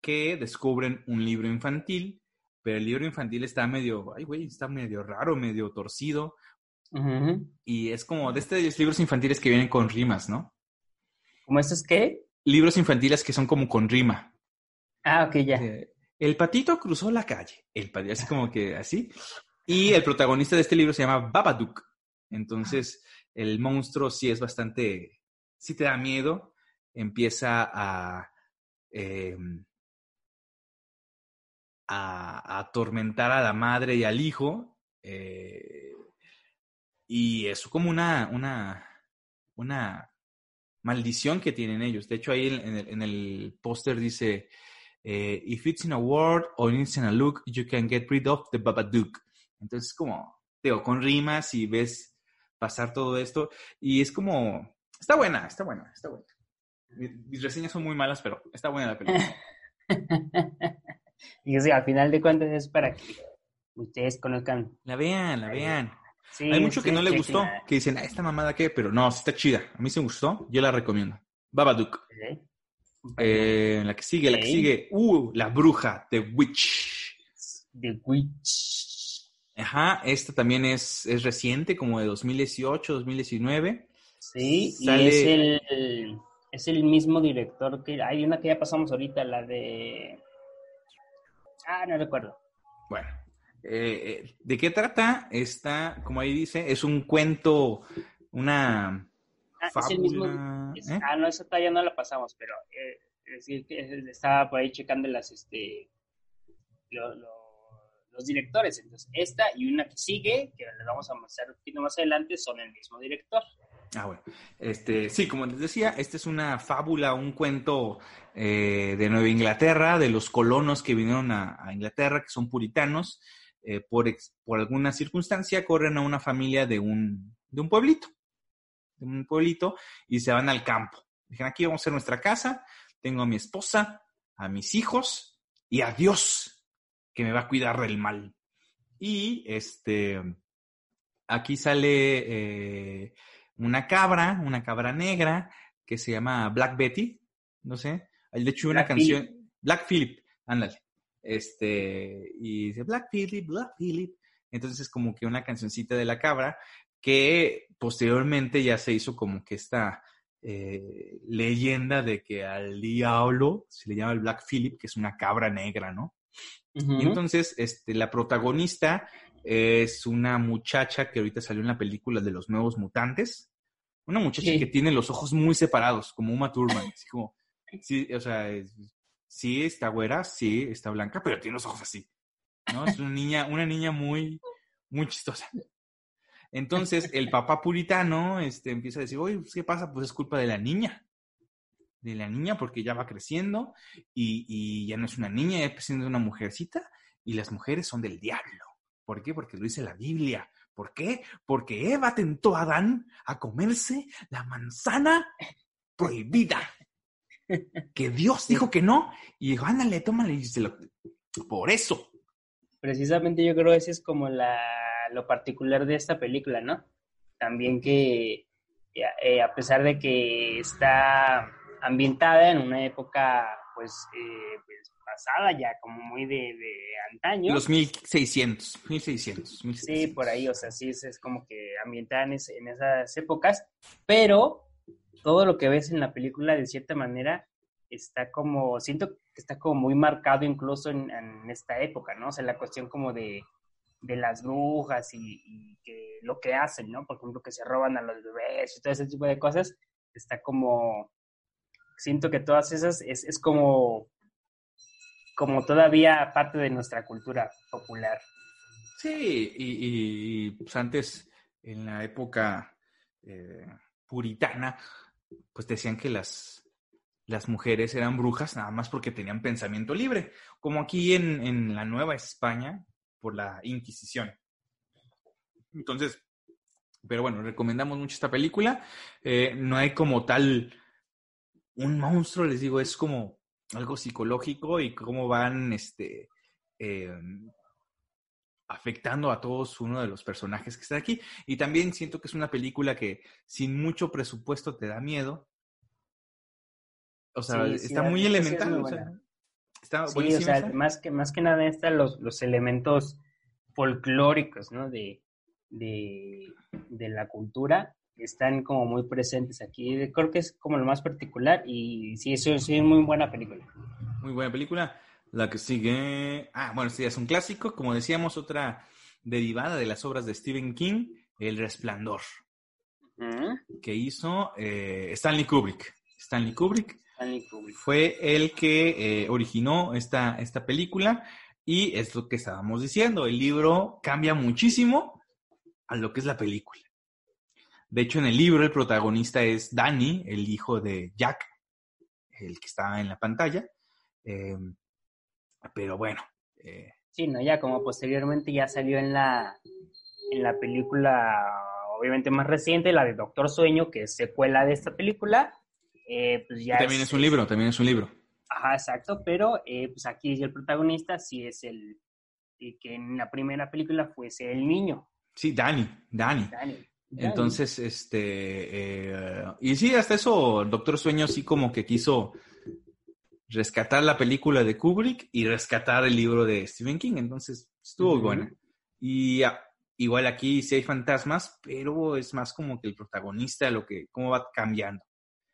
que descubren un libro infantil, pero el libro infantil está medio, ay güey, está medio raro, medio torcido. Y es como de estos libros infantiles que vienen con rimas, ¿no? ¿Cómo estos qué? libros infantiles que son como con rima. Ah, ok, ya. El patito cruzó la calle. El patito, así como que así. Y el protagonista de este libro se llama Babadook. Entonces, el monstruo sí es bastante, sí te da miedo. Empieza a, em, a, atormentar a la madre y al hijo. Eh, y es como una, una, una maldición que tienen ellos. De hecho, ahí en el, en el póster dice, eh, if it's in a word or it's in a look, you can get rid of the Babadook. Entonces, como, digo, con rimas y ves pasar todo esto. Y es como, está buena, está buena, está buena. Mis reseñas son muy malas, pero está buena la película. y o sea, al final de cuentas es para que ustedes conozcan. La vean, la vean. Hay mucho que no le gustó, que dicen, ah, esta mamada qué, pero no, está chida. A mí se me gustó, yo la recomiendo. Babadook. Eh, la que sigue, la que sigue. Uh, la bruja, The Witch. The Witch. Ajá, esta también es, es reciente, como de 2018, 2019. Sí, y es el, es el mismo director que... Hay una que ya pasamos ahorita, la de... Ah, no recuerdo. Bueno, eh, eh, ¿de qué trata? Esta, como ahí dice, es un cuento, una ah, fábula. ¿eh? Ah, no, esa todavía no la pasamos, pero es decir, estaba por ahí checando las, este, los directores. Entonces, esta y una que sigue, que les vamos a mostrar un poquito más adelante, son el mismo director. Ah, bueno. Este, sí, como les decía, esta es una fábula, un cuento de Nueva Inglaterra, de los colonos que vinieron a Inglaterra, que son puritanos, eh, por, por alguna circunstancia, corren a una familia de un, de un pueblito, de un pueblito, y se van al campo. Dijeron, aquí vamos a hacer nuestra casa, tengo a mi esposa, a mis hijos y a Dios, que me va a cuidar del mal. Y este, aquí sale eh, una cabra, una cabra negra, que se llama Black Betty, no sé. De hecho, una canción, Black Philip, ándale. Este, y dice Black Phillip, Black Phillip. Entonces es como que una cancioncita de la cabra que posteriormente ya se hizo como que esta eh, leyenda de que al diablo se le llama el Black Phillip, que es una cabra negra, ¿no? Y entonces, este, la protagonista es una muchacha que ahorita salió en la película de los nuevos mutantes. Una muchacha que tiene los ojos muy separados, como Uma Thurman. Así como, sí, o sea, sí está güera, sí está blanca, pero tiene los ojos así. ¿no? Es una niña, una niña muy, muy chistosa. Entonces, el papá puritano este, empieza a decir, oye, pues, ¿qué pasa? Pues es culpa de la niña. De la niña, porque ya va creciendo y, y ya no es una niña, ya es una mujercita y las mujeres son del diablo. ¿Por qué? Porque lo dice la Biblia. ¿Por qué? Porque Eva tentó a Adán a comerse la manzana prohibida que Dios dijo que no, y dijo, ándale, tómale, y se lo... por eso. Precisamente yo creo que ese es como la, lo particular de esta película, ¿no? También que eh, a pesar de que está ambientada en una época, pues, eh, pues pasada ya, como muy de, de, antaño. Los 1600, 1600, Sí, por ahí, o sea, sí, es, como que ambientada en, en esas épocas, pero todo lo que ves en la película de cierta manera está como, siento que está como muy marcado incluso en, esta época, ¿no? O sea, la cuestión como de, las brujas y, que lo que hacen, ¿no? Por ejemplo, que se roban a los bebés y todo ese tipo de cosas, está como, siento que todas esas es, es como, como todavía parte de nuestra cultura popular. Sí, y, pues antes, en la época eh, puritana, pues decían que las, las mujeres eran brujas nada más porque tenían pensamiento libre, como aquí en, la Nueva España por la Inquisición. Entonces, pero bueno, recomendamos mucho esta película. Eh, no hay como tal un monstruo, les digo, es como algo psicológico y cómo van este, em, afectando a todos uno de los personajes que están aquí. Y también siento que es una película que sin mucho presupuesto te da miedo. O sea, está muy elemental. está sí, o sea, más que, más que nada están los, los elementos folclóricos, ¿no? De, de, de la cultura están como muy presentes aquí. Creo que es como lo más particular y sí, eso sí es muy buena película. Muy buena película La que sigue. Ah, bueno, ya es un clásico. Como decíamos, otra derivada de las obras de Stephen King, El Resplandor, que hizo eh, Stanley Kubrick. Stanley Kubrick Stanley Kubrick. fue el que eh, originó esta, esta película y es lo que estábamos diciendo. El libro cambia muchísimo a lo que es la película. De hecho, en el libro el protagonista es Danny, el hijo de Jack, el que está en la pantalla. Eh, pero bueno, eh, Sí, no, ya como posteriormente ya salió en la, en la película, obviamente más reciente, la de Doctor Sueño, que es secuela de esta película, eh, pues ya... también es un libro, también es un libro. Ajá, exacto, pero eh, pues aquí el protagonista sí es el, el que en la primera película fuese el niño, Sí, Danny, Danny. Danny. Entonces, este, eh, y sí, hasta eso, Doctor Sueño sí como que quiso rescatar la película de Kubrick y rescatar el libro de Stephen King, entonces estuvo Ujú. buena. Y ah, igual aquí sí hay fantasmas, pero es más como que el protagonista, lo que, cómo va cambiando.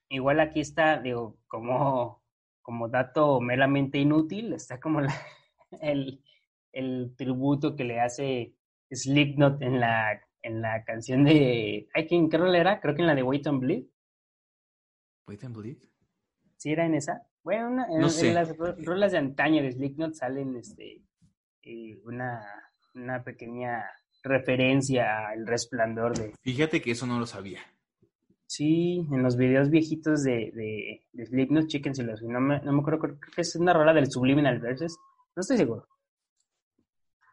Igual aquí está, digo, como, como dato meramente inútil, está como la- el, el tributo que le hace Slipknot en la, en la canción de... Ay, ¿quién qué rol era? Creo que en la de Wait and Bleed. Wait and Bleed. ¿Sí era en esa? Bueno, una- en, No en sé. las ro- rolas de antaño de Slipknot salen este, eh, una, una pequeña referencia al resplandor de... Fíjate que eso no lo sabía. Sí, en los videos viejitos de, de, de Slipknot, chéquenselos. No me, no me acuerdo, creo que es una rola del Subliminal Verses. No estoy seguro.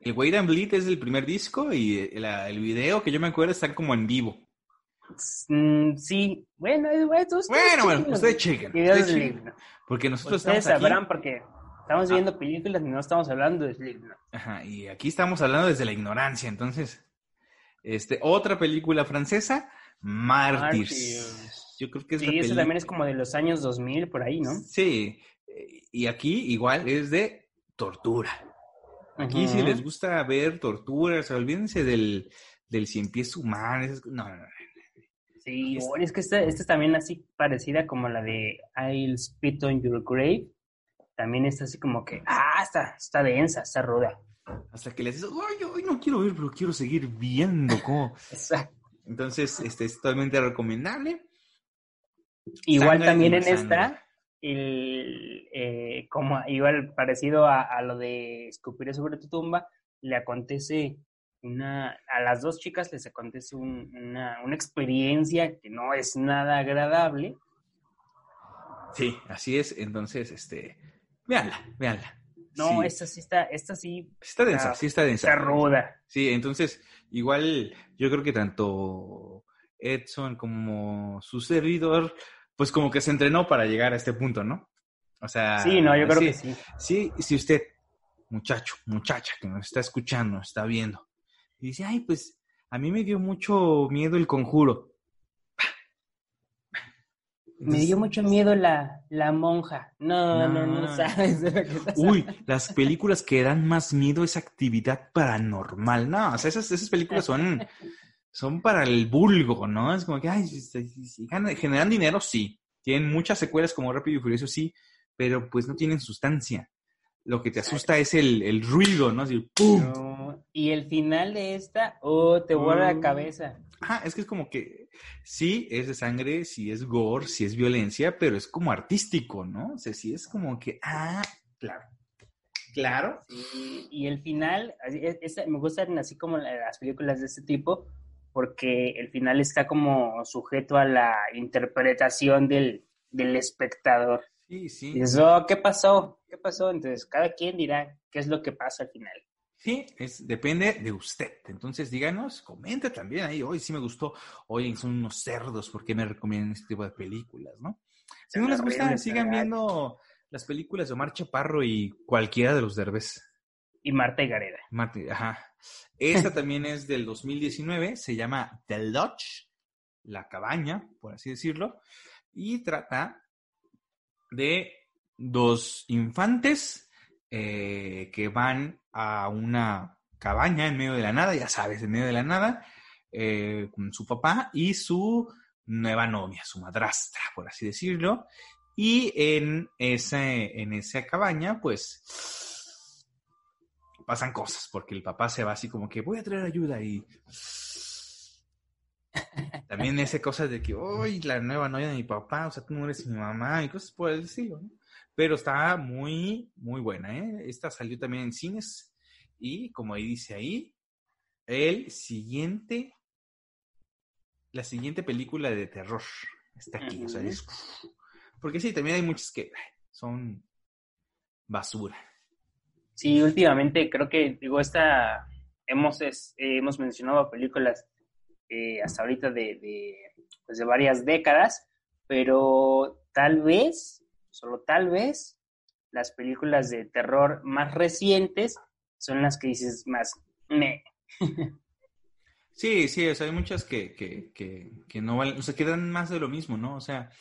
El Wait and Bleed es el primer disco y el, el video que yo me acuerdo están como en vivo. Mm, sí, bueno, eh, bueno, ustedes Bueno, bueno, ustedes chequen. ustedes de chequen. Porque nosotros Ustedes estamos aquí. sabrán porque estamos viendo películas y no estamos hablando de Slipknot. Ajá, y aquí estamos hablando desde la ignorancia, entonces. Este, otra película francesa, Mártires. Mártires. Yo creo que es Sí, eso también es como de los años 2000, por ahí, ¿no? Sí, eh, y aquí igual es de tortura. Aquí si Ujú. les gusta ver torturas, olvídense del, del cien pies humano. esas No, no, no. Sí, bueno, es que esta, esta es también así parecida como la de I'll Spit on Your Grave. También está así como que, ah, está, está densa, está ruda. Hasta que les dices, ay, hoy no quiero ver, pero quiero seguir viendo cómo. Exacto. Entonces, este es totalmente recomendable. Igual Sangre también en esta, el, eh, como igual parecido a, a lo de escupir sobre tu tumba, le acontece una, a las dos chicas les acontece un- una, una experiencia que no es nada agradable. Sí, así es. Entonces, este, véanla, véanla. No, Sí. esta sí está, esta sí Está densa, está- sí está densa. está ruda. Sí, entonces, igual yo creo que tanto Edson como su servidor, pues como que se entrenó para llegar a este punto, ¿no? O sea, Sí, no, yo creo sí, que sí. Sí, si usted, muchacho, muchacha que nos está escuchando, está viendo, y dice, ay, pues a mí me dio mucho miedo el conjuro. Me dio mucho miedo la, la monja. No, no, no, No. sabes de lo que estás Uy, las películas que dan más miedo es actividad paranormal. No, o sea, esas, esas películas son, son para el vulgo, ¿no? Es como que, ay, si, si- si generan dinero, sí. Tienen muchas secuelas como Rápido y Furioso, sí, pero pues no tienen sustancia. Lo que te asusta es el, el ruido, ¿no? Así, ¡pum! No, Y el final de esta, oh, te vuela la Mm. cabeza. Ajá, es que es como que sí es de sangre, sí es gore, sí es violencia, pero es como artístico, ¿no? O sea, sí es como que, ah, claro. Claro. Sí, y el final, es- es- me gustan así como la- las películas de este tipo, porque el final está como sujeto a la interpretación del, del espectador. Sí, sí. Y oh, ¿qué pasó? ¿Qué pasó? Entonces, cada quien dirá qué es lo que pasa al final. Sí, es, depende de usted. Entonces, díganos, comenta también ahí. Hoy sí me gustó. Oye, son unos cerdos. ¿Por qué me recomiendan este tipo de películas, no? Si no les gusta, sigan viendo las películas de Omar Chaparro y cualquiera de los Derbez. Y Marta y Gareda. Marti- ajá. Esta también es del 2019. Se llama The Lodge, la cabaña, por así decirlo. Y trata de dos infantes eh, que van a una cabaña en medio de la nada, ya sabes, en medio de la nada, eh, con su papá y su nueva novia, su madrastra, por así decirlo. Y en, ese, en esa cabaña, pues pasan cosas, porque el papá se va así como que voy a traer ayuda y también ese cosa de que, uy, la nueva novia de mi papá, o sea, tú no eres mi mamá y cosas por el estilo, ¿no? Pero está muy, muy buena, ¿eh? Esta salió también en cines y, como ahí dice ahí, el siguiente, la siguiente película de terror está aquí, o sea, es, porque sí, también hay muchas que son basura. Sí, últimamente creo que, digo, esta, hemos, hemos mencionado películas eh, hasta ahorita de, pues de varias décadas, pero tal vez, solo tal vez, las películas de terror más recientes son las que dices más me. Sí, sí, o sea, hay muchas que, que, que, no valen, o sea, quedan más de lo mismo, ¿no? O sea,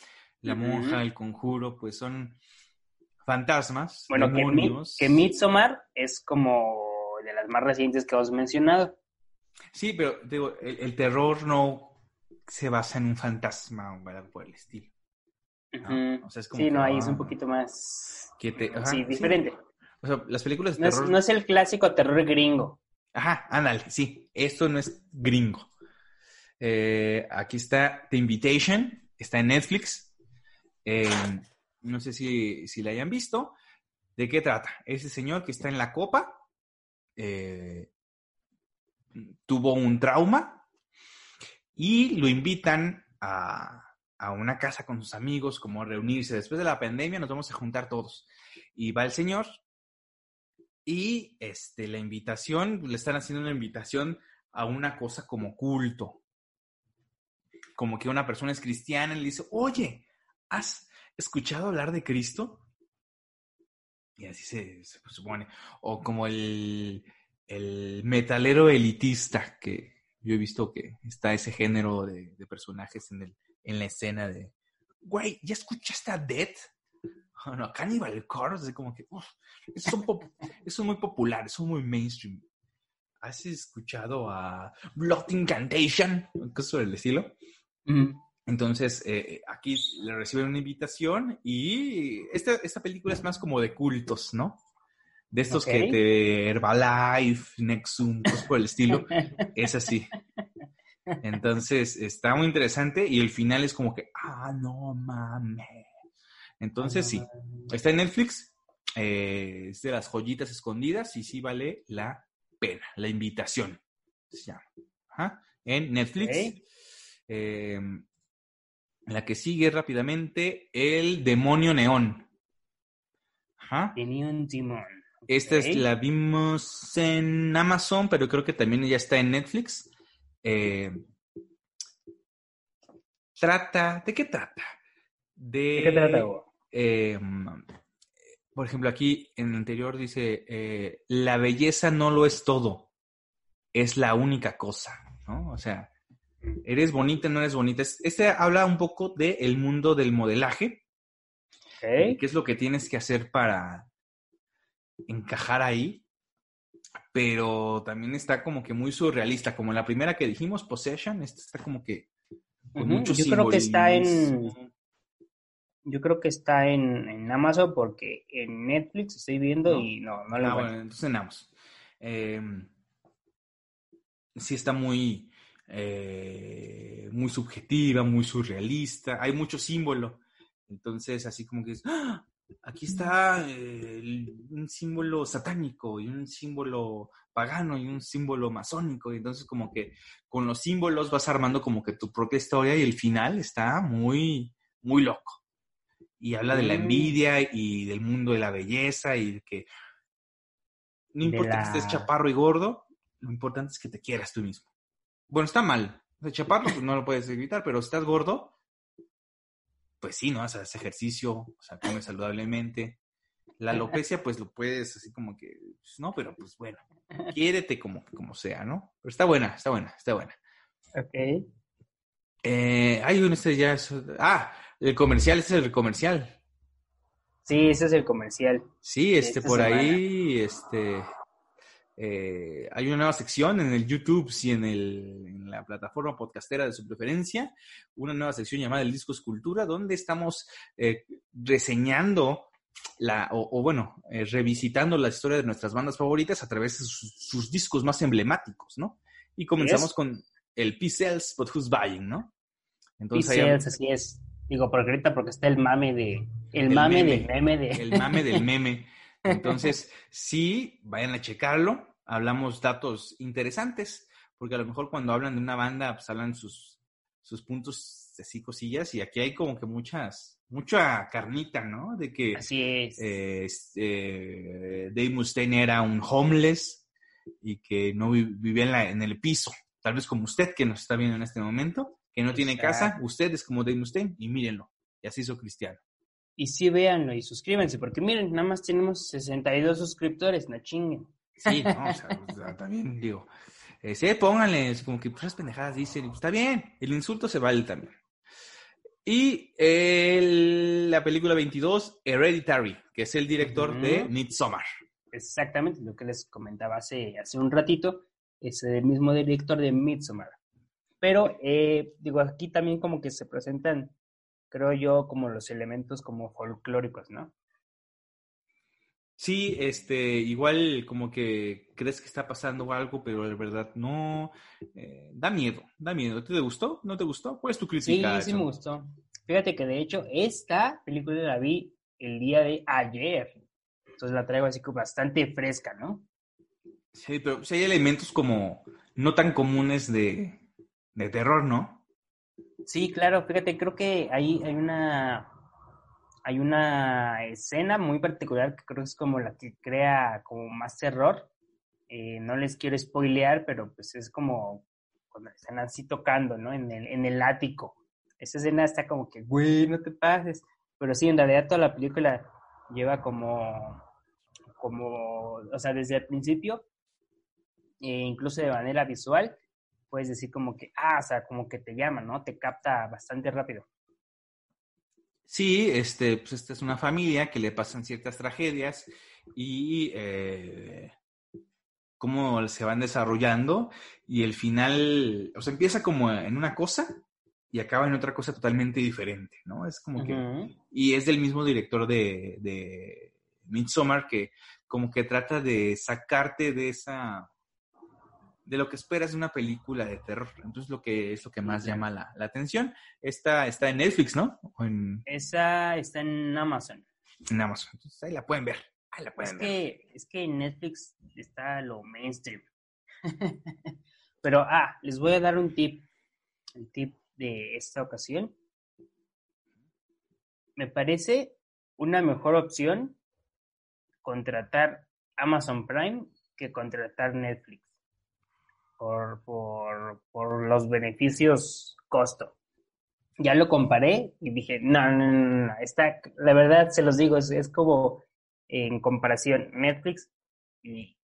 la monja, el conjuro, pues son fantasmas. Bueno, que, Midsommar es como de las más recientes que has mencionado. Sí, pero digo, el, terror no se basa en un fantasma o algo por el estilo. O sea, es como sí, no, ahí es un ah, poquito más... sí, diferente. O sea, las películas de no terror... Es, no es el clásico terror gringo. Ajá, ándale, sí, esto no es gringo. Eh, aquí está The Invitation, está en Netflix. Eh, no sé si, si la hayan visto. ¿De qué trata? Ese señor que está en la copa, eh, tuvo un trauma y lo invitan a, una casa con sus amigos, como a reunirse. Después de la pandemia nos vamos a juntar todos. Y va el señor y este, la invitación, le están haciendo una invitación a una cosa como culto. Como que una persona es cristiana y le dice, oye, ¿has escuchado hablar de Cristo? Y así se supone. O como el, el metalero elitista, que yo he visto que está ese género de, personajes en, el, en la escena de, güey, ¿ya escuchaste a Dead? Oh, no, Cannibal Corpse, como que, uff, eso, es muy popular, eso es muy mainstream. ¿Has escuchado a Blood Incantation? Cosas del estilo. Entonces, eh, aquí le reciben una invitación y esta, esta película es más como de cultos, ¿no? de estos que te Herbalife, Nexum, cosas por el estilo, es así. Entonces, está muy interesante y el final es como que, ah, no mames. Entonces, sí, está en Netflix, eh, es de las joyitas escondidas y sí vale la pena, la invitación. Se llama. En Netflix. Em, la que sigue rápidamente, El Demonio Neón. Ajá. Demon. Esta es, la vimos en Amazon, pero creo que también ya está en Netflix. Eh, trata, ¿de qué trata? De, qué trata? Em, por ejemplo, aquí en el interior dice, eh, la belleza no lo es todo, es la única cosa, ¿no? O sea, eres bonita, no eres bonita. Este habla un poco del mundo del modelaje. ¿Qué es lo que tienes que hacer para, encajar ahí, pero también está como que muy surrealista, como la primera que dijimos, Possession, esta está como que con Yo creo que está en yo creo que está en, Amazon porque en Netflix estoy viendo y no, no lo ah, bueno, entonces en Amazon. Em, sí está muy, eh, muy subjetiva, muy surrealista, hay mucho símbolo. Entonces, así como que es, ¡ah! aquí está eh, un símbolo satánico y un símbolo pagano y un símbolo masónico. Y entonces como que con los símbolos vas armando como que tu propia historia y el final está muy, muy loco. Y habla de la mm. envidia y del mundo de la belleza y que no importa que estés chaparro y gordo, lo importante es que te quieras tú mismo. Bueno, está mal. De chaparro pues no lo puedes evitar, pero si estás gordo, pues sí, ¿no? Haces ejercicio, o sea, comes saludablemente. La alopecia, pues lo puedes así como que, pues, no, pero pues bueno, quiérete como, como sea, ¿no? Pero está buena, está buena, está buena. Ok. Eh, hay un este ya, ah, el comercial, ese es el comercial. Sí, ese es el comercial. Sí, este, por ahí, este, eh, hay una nueva sección en el YouTube y en, el, en la plataforma podcastera de su preferencia, una nueva sección llamada El Disco Escultura, donde estamos eh, reseñando la, o, bueno, eh, revisitando la historia de nuestras bandas favoritas a través de sus, discos más emblemáticos, ¿no? Y comenzamos con el P-Cells, but who's buying, ¿no? Entonces, así es. Digo, porque ahorita porque está el mame de... El, mame, del meme de... El mame del meme. Entonces, sí, vayan a checarlo. Hablamos datos interesantes, porque a lo mejor cuando hablan de una banda, pues hablan sus, sus puntos así cosillas, y aquí hay como que muchas, mucha carnita, ¿no? De que Así es. Eh, este, Dave Mustaine era un homeless y que no vivía en, el piso, tal vez como usted que nos está viendo en este momento, que no tiene casa, usted es como Dave Mustaine y mírenlo, y así hizo Cristiano. Y sí, véanlo y suscríbanse, porque miren, nada más tenemos 62 suscriptores, no chinguen. Sí, no, o sea, también digo, eh, sí, pónganle, como que pues pendejadas dicen, está bien, el insulto se vale también. Y la película 22, Hereditary, que es el director de Midsommar. Exactamente, lo que les comentaba hace, hace un ratito, es el mismo director de Midsommar. Pero, eh, digo, aquí también como que se presentan creo yo, como los elementos como folclóricos, ¿no? Sí, este, igual como que crees que está pasando algo, pero de verdad no. Eh, da miedo, da miedo. ¿Te gustó? ¿No te gustó? Pues tu crítica. Sí, sí me gustó. Fíjate que de hecho esta película la vi el día de ayer. Entonces la traigo así como bastante fresca, ¿no? Sí, pero sí hay elementos como no tan comunes de, de terror, ¿no? Sí, claro, fíjate, creo que ahí hay una hay una escena muy particular que creo que es como la que crea como más terror. Eh, no les quiero spoilear, pero pues es como cuando están así tocando, ¿no? En el, en el ático. Esa escena está como que, güey, no te pases. Pero sí, en realidad toda la película lleva como, como, o sea, desde el principio, e incluso de manera visual, puedes decir como que, ah, o sea, como que te llama, ¿no? Te capta bastante rápido. Sí, este, pues esta es una familia que le pasan ciertas tragedias y eh, cómo se van desarrollando y el final, o sea, empieza como en una cosa y acaba en otra cosa totalmente diferente, ¿no? Es como que... Y es del mismo director de, de Midsommar que como que trata de sacarte de esa de lo que esperas de una película de terror. Entonces, lo que es lo que más llama la, atención. Esta está en Netflix, ¿no? Esa está en Amazon. En Amazon. Entonces, ahí la pueden ver. Ahí la pueden es Que, es que en Netflix está lo mainstream. Pero, ah, les voy a dar un tip. El tip de esta ocasión. Me parece una mejor opción contratar Amazon Prime que contratar Netflix por, por, por los beneficios costo. Ya lo comparé y dije, no, no, no, está, la verdad se los digo, es, como en comparación Netflix y,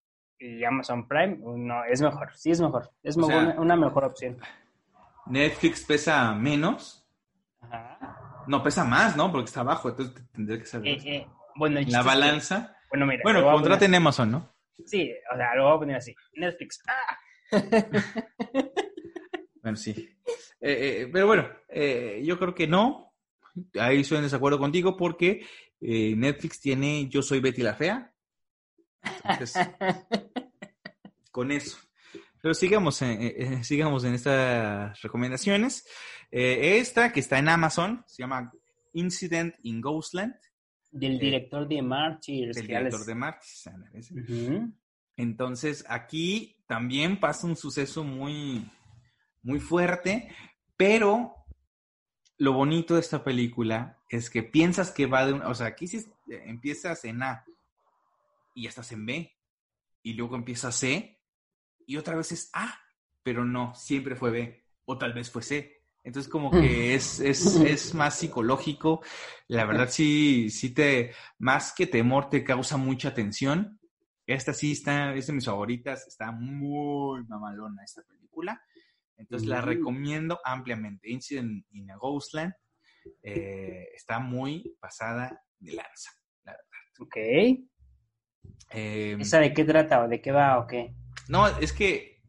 Amazon Prime, no, es mejor, sí es mejor, es una, mejor opción. Netflix pesa menos. No, pesa más, ¿no? Porque está abajo, entonces tendría que ser. Eh, eh, bueno, la balanza. bueno, mira. Bueno, contraten Amazon, ¿no? Sí, o sea, lo voy a poner así. Netflix, ¡ah! bueno, sí. Eh, eh, pero bueno, eh, yo creo que no. Ahí estoy en desacuerdo contigo porque Netflix tiene Yo soy Betty la Fea. con eso. Pero sigamos, sigamos en estas recomendaciones. esta que está en Amazon se llama Incident in Ghostland. Del director de Martyrs. Del director de Martyrs. Entonces, aquí también pasa un suceso muy, muy fuerte, pero lo bonito de esta película es que piensas que va de un, o sea, aquí si empiezas en A y ya estás en B, y luego empieza C, y otra vez es A, pero no, siempre fue B, o tal vez fue C. Entonces como que es, es, es más psicológico, la verdad sí, sí te, más que temor, te causa mucha tensión, esta sí está, es de mis favoritas, está muy mamalona esta película. Entonces la recomiendo ampliamente. Incident in a Ghostland eh, está muy pasada de lanza, la verdad. Ok. Eh, ¿Esa de qué trata o de qué va o qué? no, es que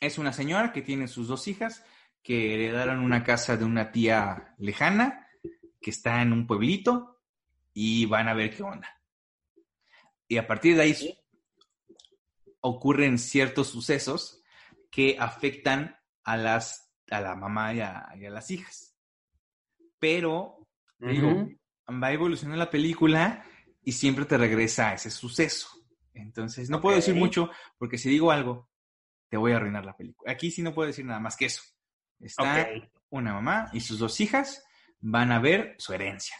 es una señora que tiene sus dos hijas que heredaron una casa de una tía lejana que está en un pueblito y van a ver qué onda. Y a partir de ahí ocurren ciertos sucesos que afectan a las a la mamá y a, y a las hijas. Pero digo, va evolucionando la película y siempre te regresa a ese suceso. Entonces, no puedo decir mucho porque si digo algo, te voy a arruinar la película. Aquí sí no puedo decir nada más que eso. Está una mamá y sus dos hijas van a ver su herencia.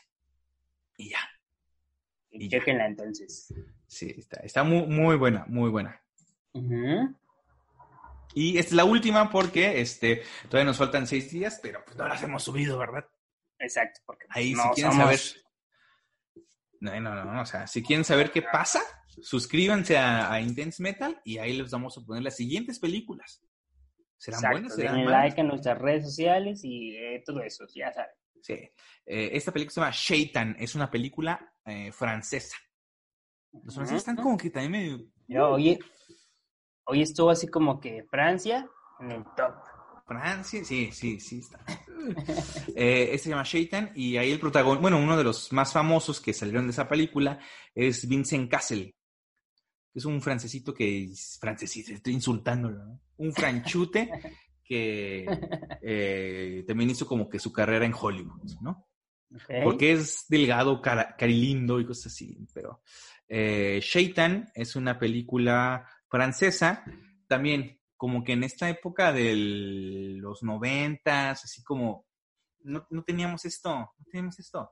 Y ya. Y y ya. Chéquenla entonces. Sí, está, está muy, muy buena, muy buena. Ujú. Y esta es la última porque este, todavía nos faltan seis días, pero pues no las hemos subido, ¿verdad? Exacto, porque Ahí, no si quieren somos- saber. No, no, no, no, o sea, si quieren saber qué pasa, suscríbanse a, a Intense Metal y ahí les vamos a poner las siguientes películas. ¿Serán Exacto, buenas? ¿Serán denle malas? like en nuestras redes sociales y eh, todo eso, ya saben. Sí. Eh, esta película se llama Shaitan, es una película eh, francesa. Los franceses están como que también medio... Yo, oye, hoy estuvo así como que Francia en el top. Francia, sí, sí, sí está. Eh, este se llama Shaitan y ahí el protagonista, bueno, uno de los más famosos que salieron de esa película es Vincent Cassel. Es un francesito que es francesito, estoy insultándolo, ¿no? Un franchute que eh, también hizo como que su carrera en Hollywood, ¿no? Porque es delgado, cara, carilindo y cosas así. Pero eh, Shaitan es una película francesa, también como que en esta época de los noventas, así como no, no teníamos esto, no teníamos esto.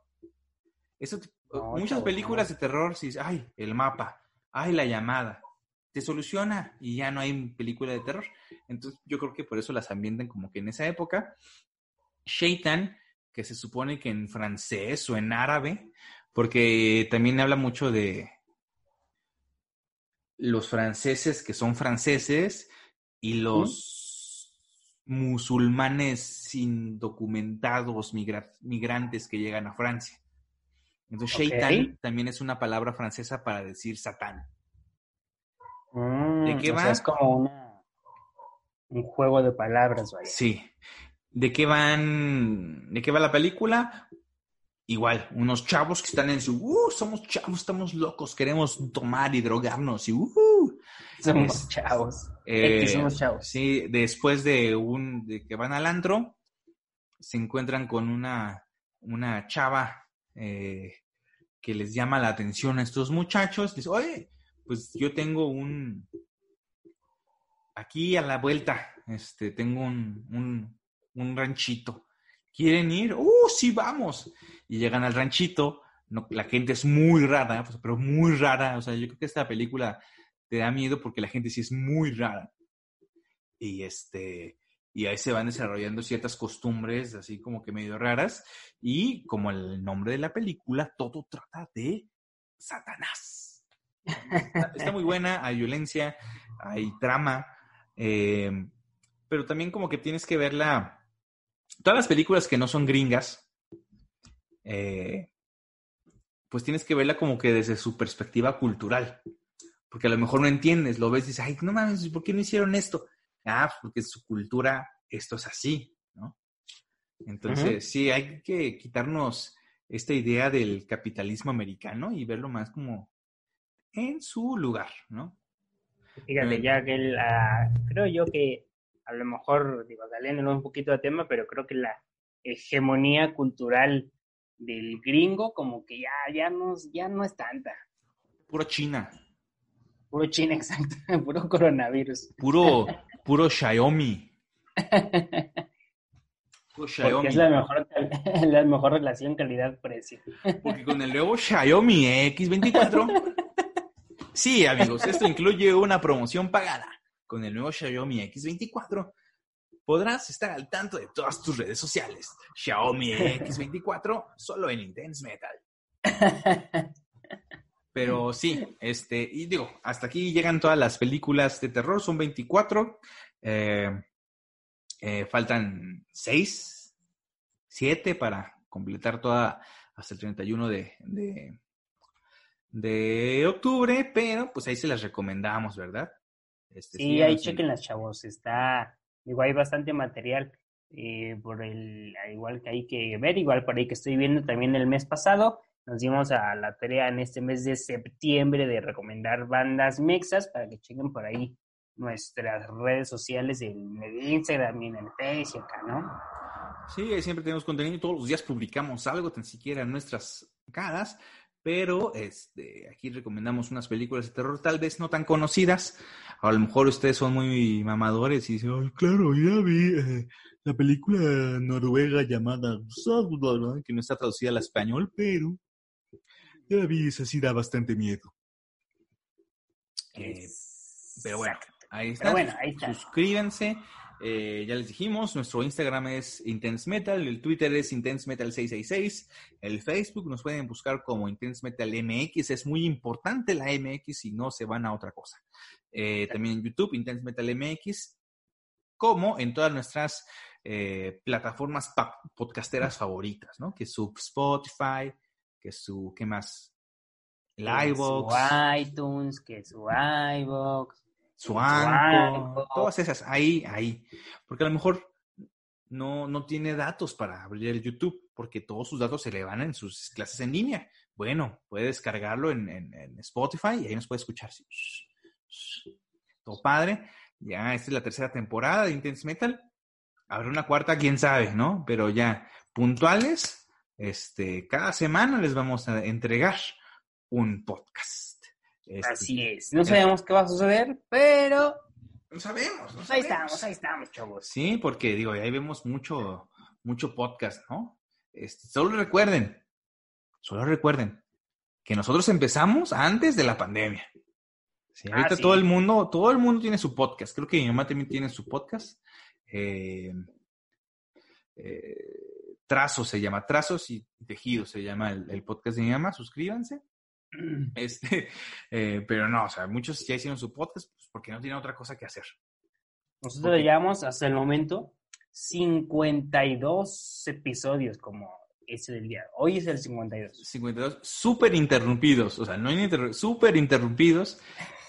Eso, te- No, muchas películas no. de terror, si ay, el mapa, ay, la llamada, te soluciona y ya no hay película de terror. Entonces yo creo que por eso las ambientan como que en esa época. Shaitan, que se supone que en francés o en árabe, porque también habla mucho de los franceses que son franceses y los musulmanes indocumentados, migra- migrantes que llegan a Francia. Entonces, Ok. Shaitan también es una palabra francesa para decir Satán. Mm, ¿De qué va? sea, es como una, un juego de palabras, vaya. Sí. ¿De qué van? ¿De qué va la película? Igual, unos chavos que están en su, uh, somos chavos, estamos locos, queremos tomar y drogarnos y, uh, Somos Es- chavos. eh, X, somos chavos. Sí, después de un, de que van al antro, se encuentran con una, una chava eh, que les llama la atención a estos muchachos. Dice, oye, pues yo tengo un, aquí a la vuelta, este, tengo un, un, un ranchito. ¿Quieren ir? ¡Uh, sí, vamos! Y llegan al ranchito. No, la gente es muy rara, pues, pero muy rara. O sea, yo creo que esta película te da miedo porque la gente sí es muy rara. Y este, y ahí se van desarrollando ciertas costumbres así como que medio raras. Y como el nombre de la película, todo trata de Satanás. Está, muy buena, hay violencia, hay trama, eh, pero también como que tienes que verla. Todas las películas que no son gringas, eh, pues tienes que verla como que desde su perspectiva cultural. Porque a lo mejor no entiendes, lo ves y dices, ay, no mames, ¿por qué no hicieron esto? Ah, pues porque en su cultura esto es así, ¿no? Entonces, sí, hay que quitarnos esta idea del capitalismo americano y verlo más como en su lugar, ¿no? Fíjate, ya que la, creo yo que a lo mejor, digo, saliéndonos un poquito de tema, pero creo que la hegemonía cultural del gringo como que ya, ya, no, ya no es tanta. Puro China, Puro China, exacto, puro coronavirus. puro, puro Xiaomi. Puro Porque Xiaomi. es la mejor, la mejor relación calidad-precio. Porque con el nuevo Xiaomi X24. Sí, amigos, esto incluye una promoción pagada. Con el nuevo Xiaomi X24 podrás estar al tanto de todas tus redes sociales. Xiaomi X24 solo en Intense Metal. Pero sí, este, y digo, hasta aquí llegan todas las películas de terror, son 24. Eh, eh, faltan 6, 7 para completar toda hasta el 31 de, de, de octubre, pero pues ahí se las recomendamos, ¿verdad? Este, sí, ahí chequen las chavos, está, igual hay bastante material eh, por el, igual que hay que ver, igual por ahí que estoy viendo también el mes pasado, nos dimos a la tarea en este mes de septiembre de recomendar bandas mexas para que chequen por ahí nuestras redes sociales en el Instagram y en el Facebook, ¿no? Sí, siempre tenemos contenido, todos los días publicamos algo, tan siquiera en nuestras caras, pero este, aquí recomendamos unas películas de terror tal vez no tan conocidas. A lo mejor ustedes son muy mamadores y dicen, Ay, claro, ya vi eh, la película noruega llamada que no está traducida al español, pero ya vi, esa sí da bastante miedo. Eh, pero bueno, ahí está. Bueno, ahí está. Suscríbanse. Eh, ya les dijimos, nuestro Instagram es Intense Metal, el Twitter es Intense Metal 666, el Facebook nos pueden buscar como Intense Metal MX, es muy importante la MX si no se van a otra cosa. Eh, también en YouTube, Intense Metal MX, como en todas nuestras eh, plataformas podcasteras favoritas, ¿no? Que su Spotify, que su, ¿qué más? El iVoox. iTunes, que su iVoox su Anco, todas esas, ahí, ahí. Porque a lo mejor no, no tiene datos para abrir el YouTube, porque todos sus datos se le van en sus clases en línea. Bueno, puede descargarlo en, en, Spotify y ahí nos puede escuchar. Todo padre. Ya, esta es la tercera temporada de Intense Metal. Habrá una cuarta, quién sabe, ¿no? Pero ya, puntuales, este, cada semana les vamos a entregar un podcast. Este, Así es. No sabemos qué va a suceder, pero. No sabemos, Ahí estamos, ahí estamos, chavos. Sí, porque digo, ahí vemos mucho, mucho podcast, ¿no? Este, solo recuerden, solo recuerden que nosotros empezamos antes de la pandemia. Sí, ah, ahorita todo el mundo, todo el mundo tiene su podcast. Creo que mi mamá también tiene su podcast. Eh, eh, Trazos se llama, Trazos y Tejidos se llama el, el, podcast de mi mamá. Suscríbanse. Este, eh, pero no, o sea, muchos ya hicieron su podcast pues, porque no tienen otra cosa que hacer. Nosotros llevamos hasta el momento 52 episodios como ese del día. Hoy es el 52. 52, súper interrumpidos, o sea, no súper interrumpidos,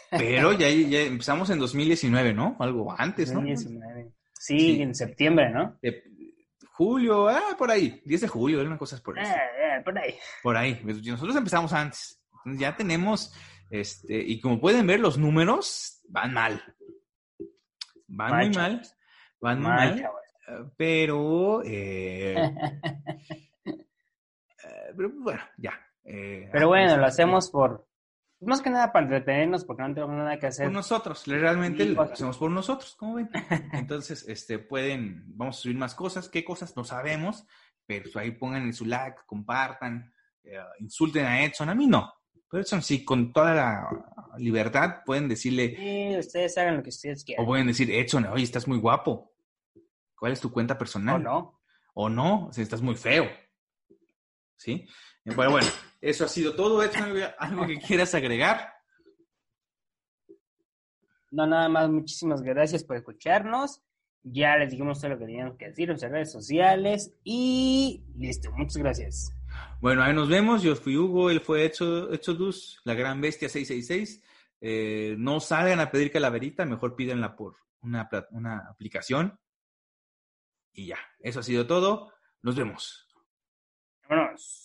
pero ya, ya empezamos en 2019, ¿no? Algo antes, ¿no? 2019. Sí, en septiembre, ¿no? julio, ah, por ahí, 10 de julio, una cosa por ahí. Eh, eh, por ahí. Por ahí, nosotros empezamos antes ya tenemos, este, y como pueden ver, los números van mal. Van muy mal. Van muy mal. Eh, pero, eh, eh, pero bueno, ya. pero bueno, lo hacemos por, más que nada para entretenernos, porque no tenemos nada que hacer. Por nosotros, realmente lo hacemos por nosotros, como ven. Entonces, este, pueden, vamos a subir más cosas. ¿Qué cosas? No sabemos, pero ahí pongan en su like, compartan, insulten a Edson. A mí no. Pero eso sí, con toda la libertad pueden decirle. Sí, ustedes hagan lo que ustedes quieran. O pueden decir, Edson, oye, estás muy guapo. ¿Cuál es tu cuenta personal? O no. O no, o sea, estás muy feo. ¿Sí? Bueno, bueno, eso ha sido todo. Edson, ¿algo que quieras agregar? No, nada más, muchísimas gracias por escucharnos. Ya les dijimos todo lo que teníamos que decir en redes sociales y listo, muchas gracias. Bueno, ahí nos vemos. Yo fui Hugo, él fue Hecho, Dus, la gran bestia 666. Eh, no salgan a pedir calaverita, mejor pídenla por una, una aplicación. Y ya, eso ha sido todo. Nos vemos. Vámonos.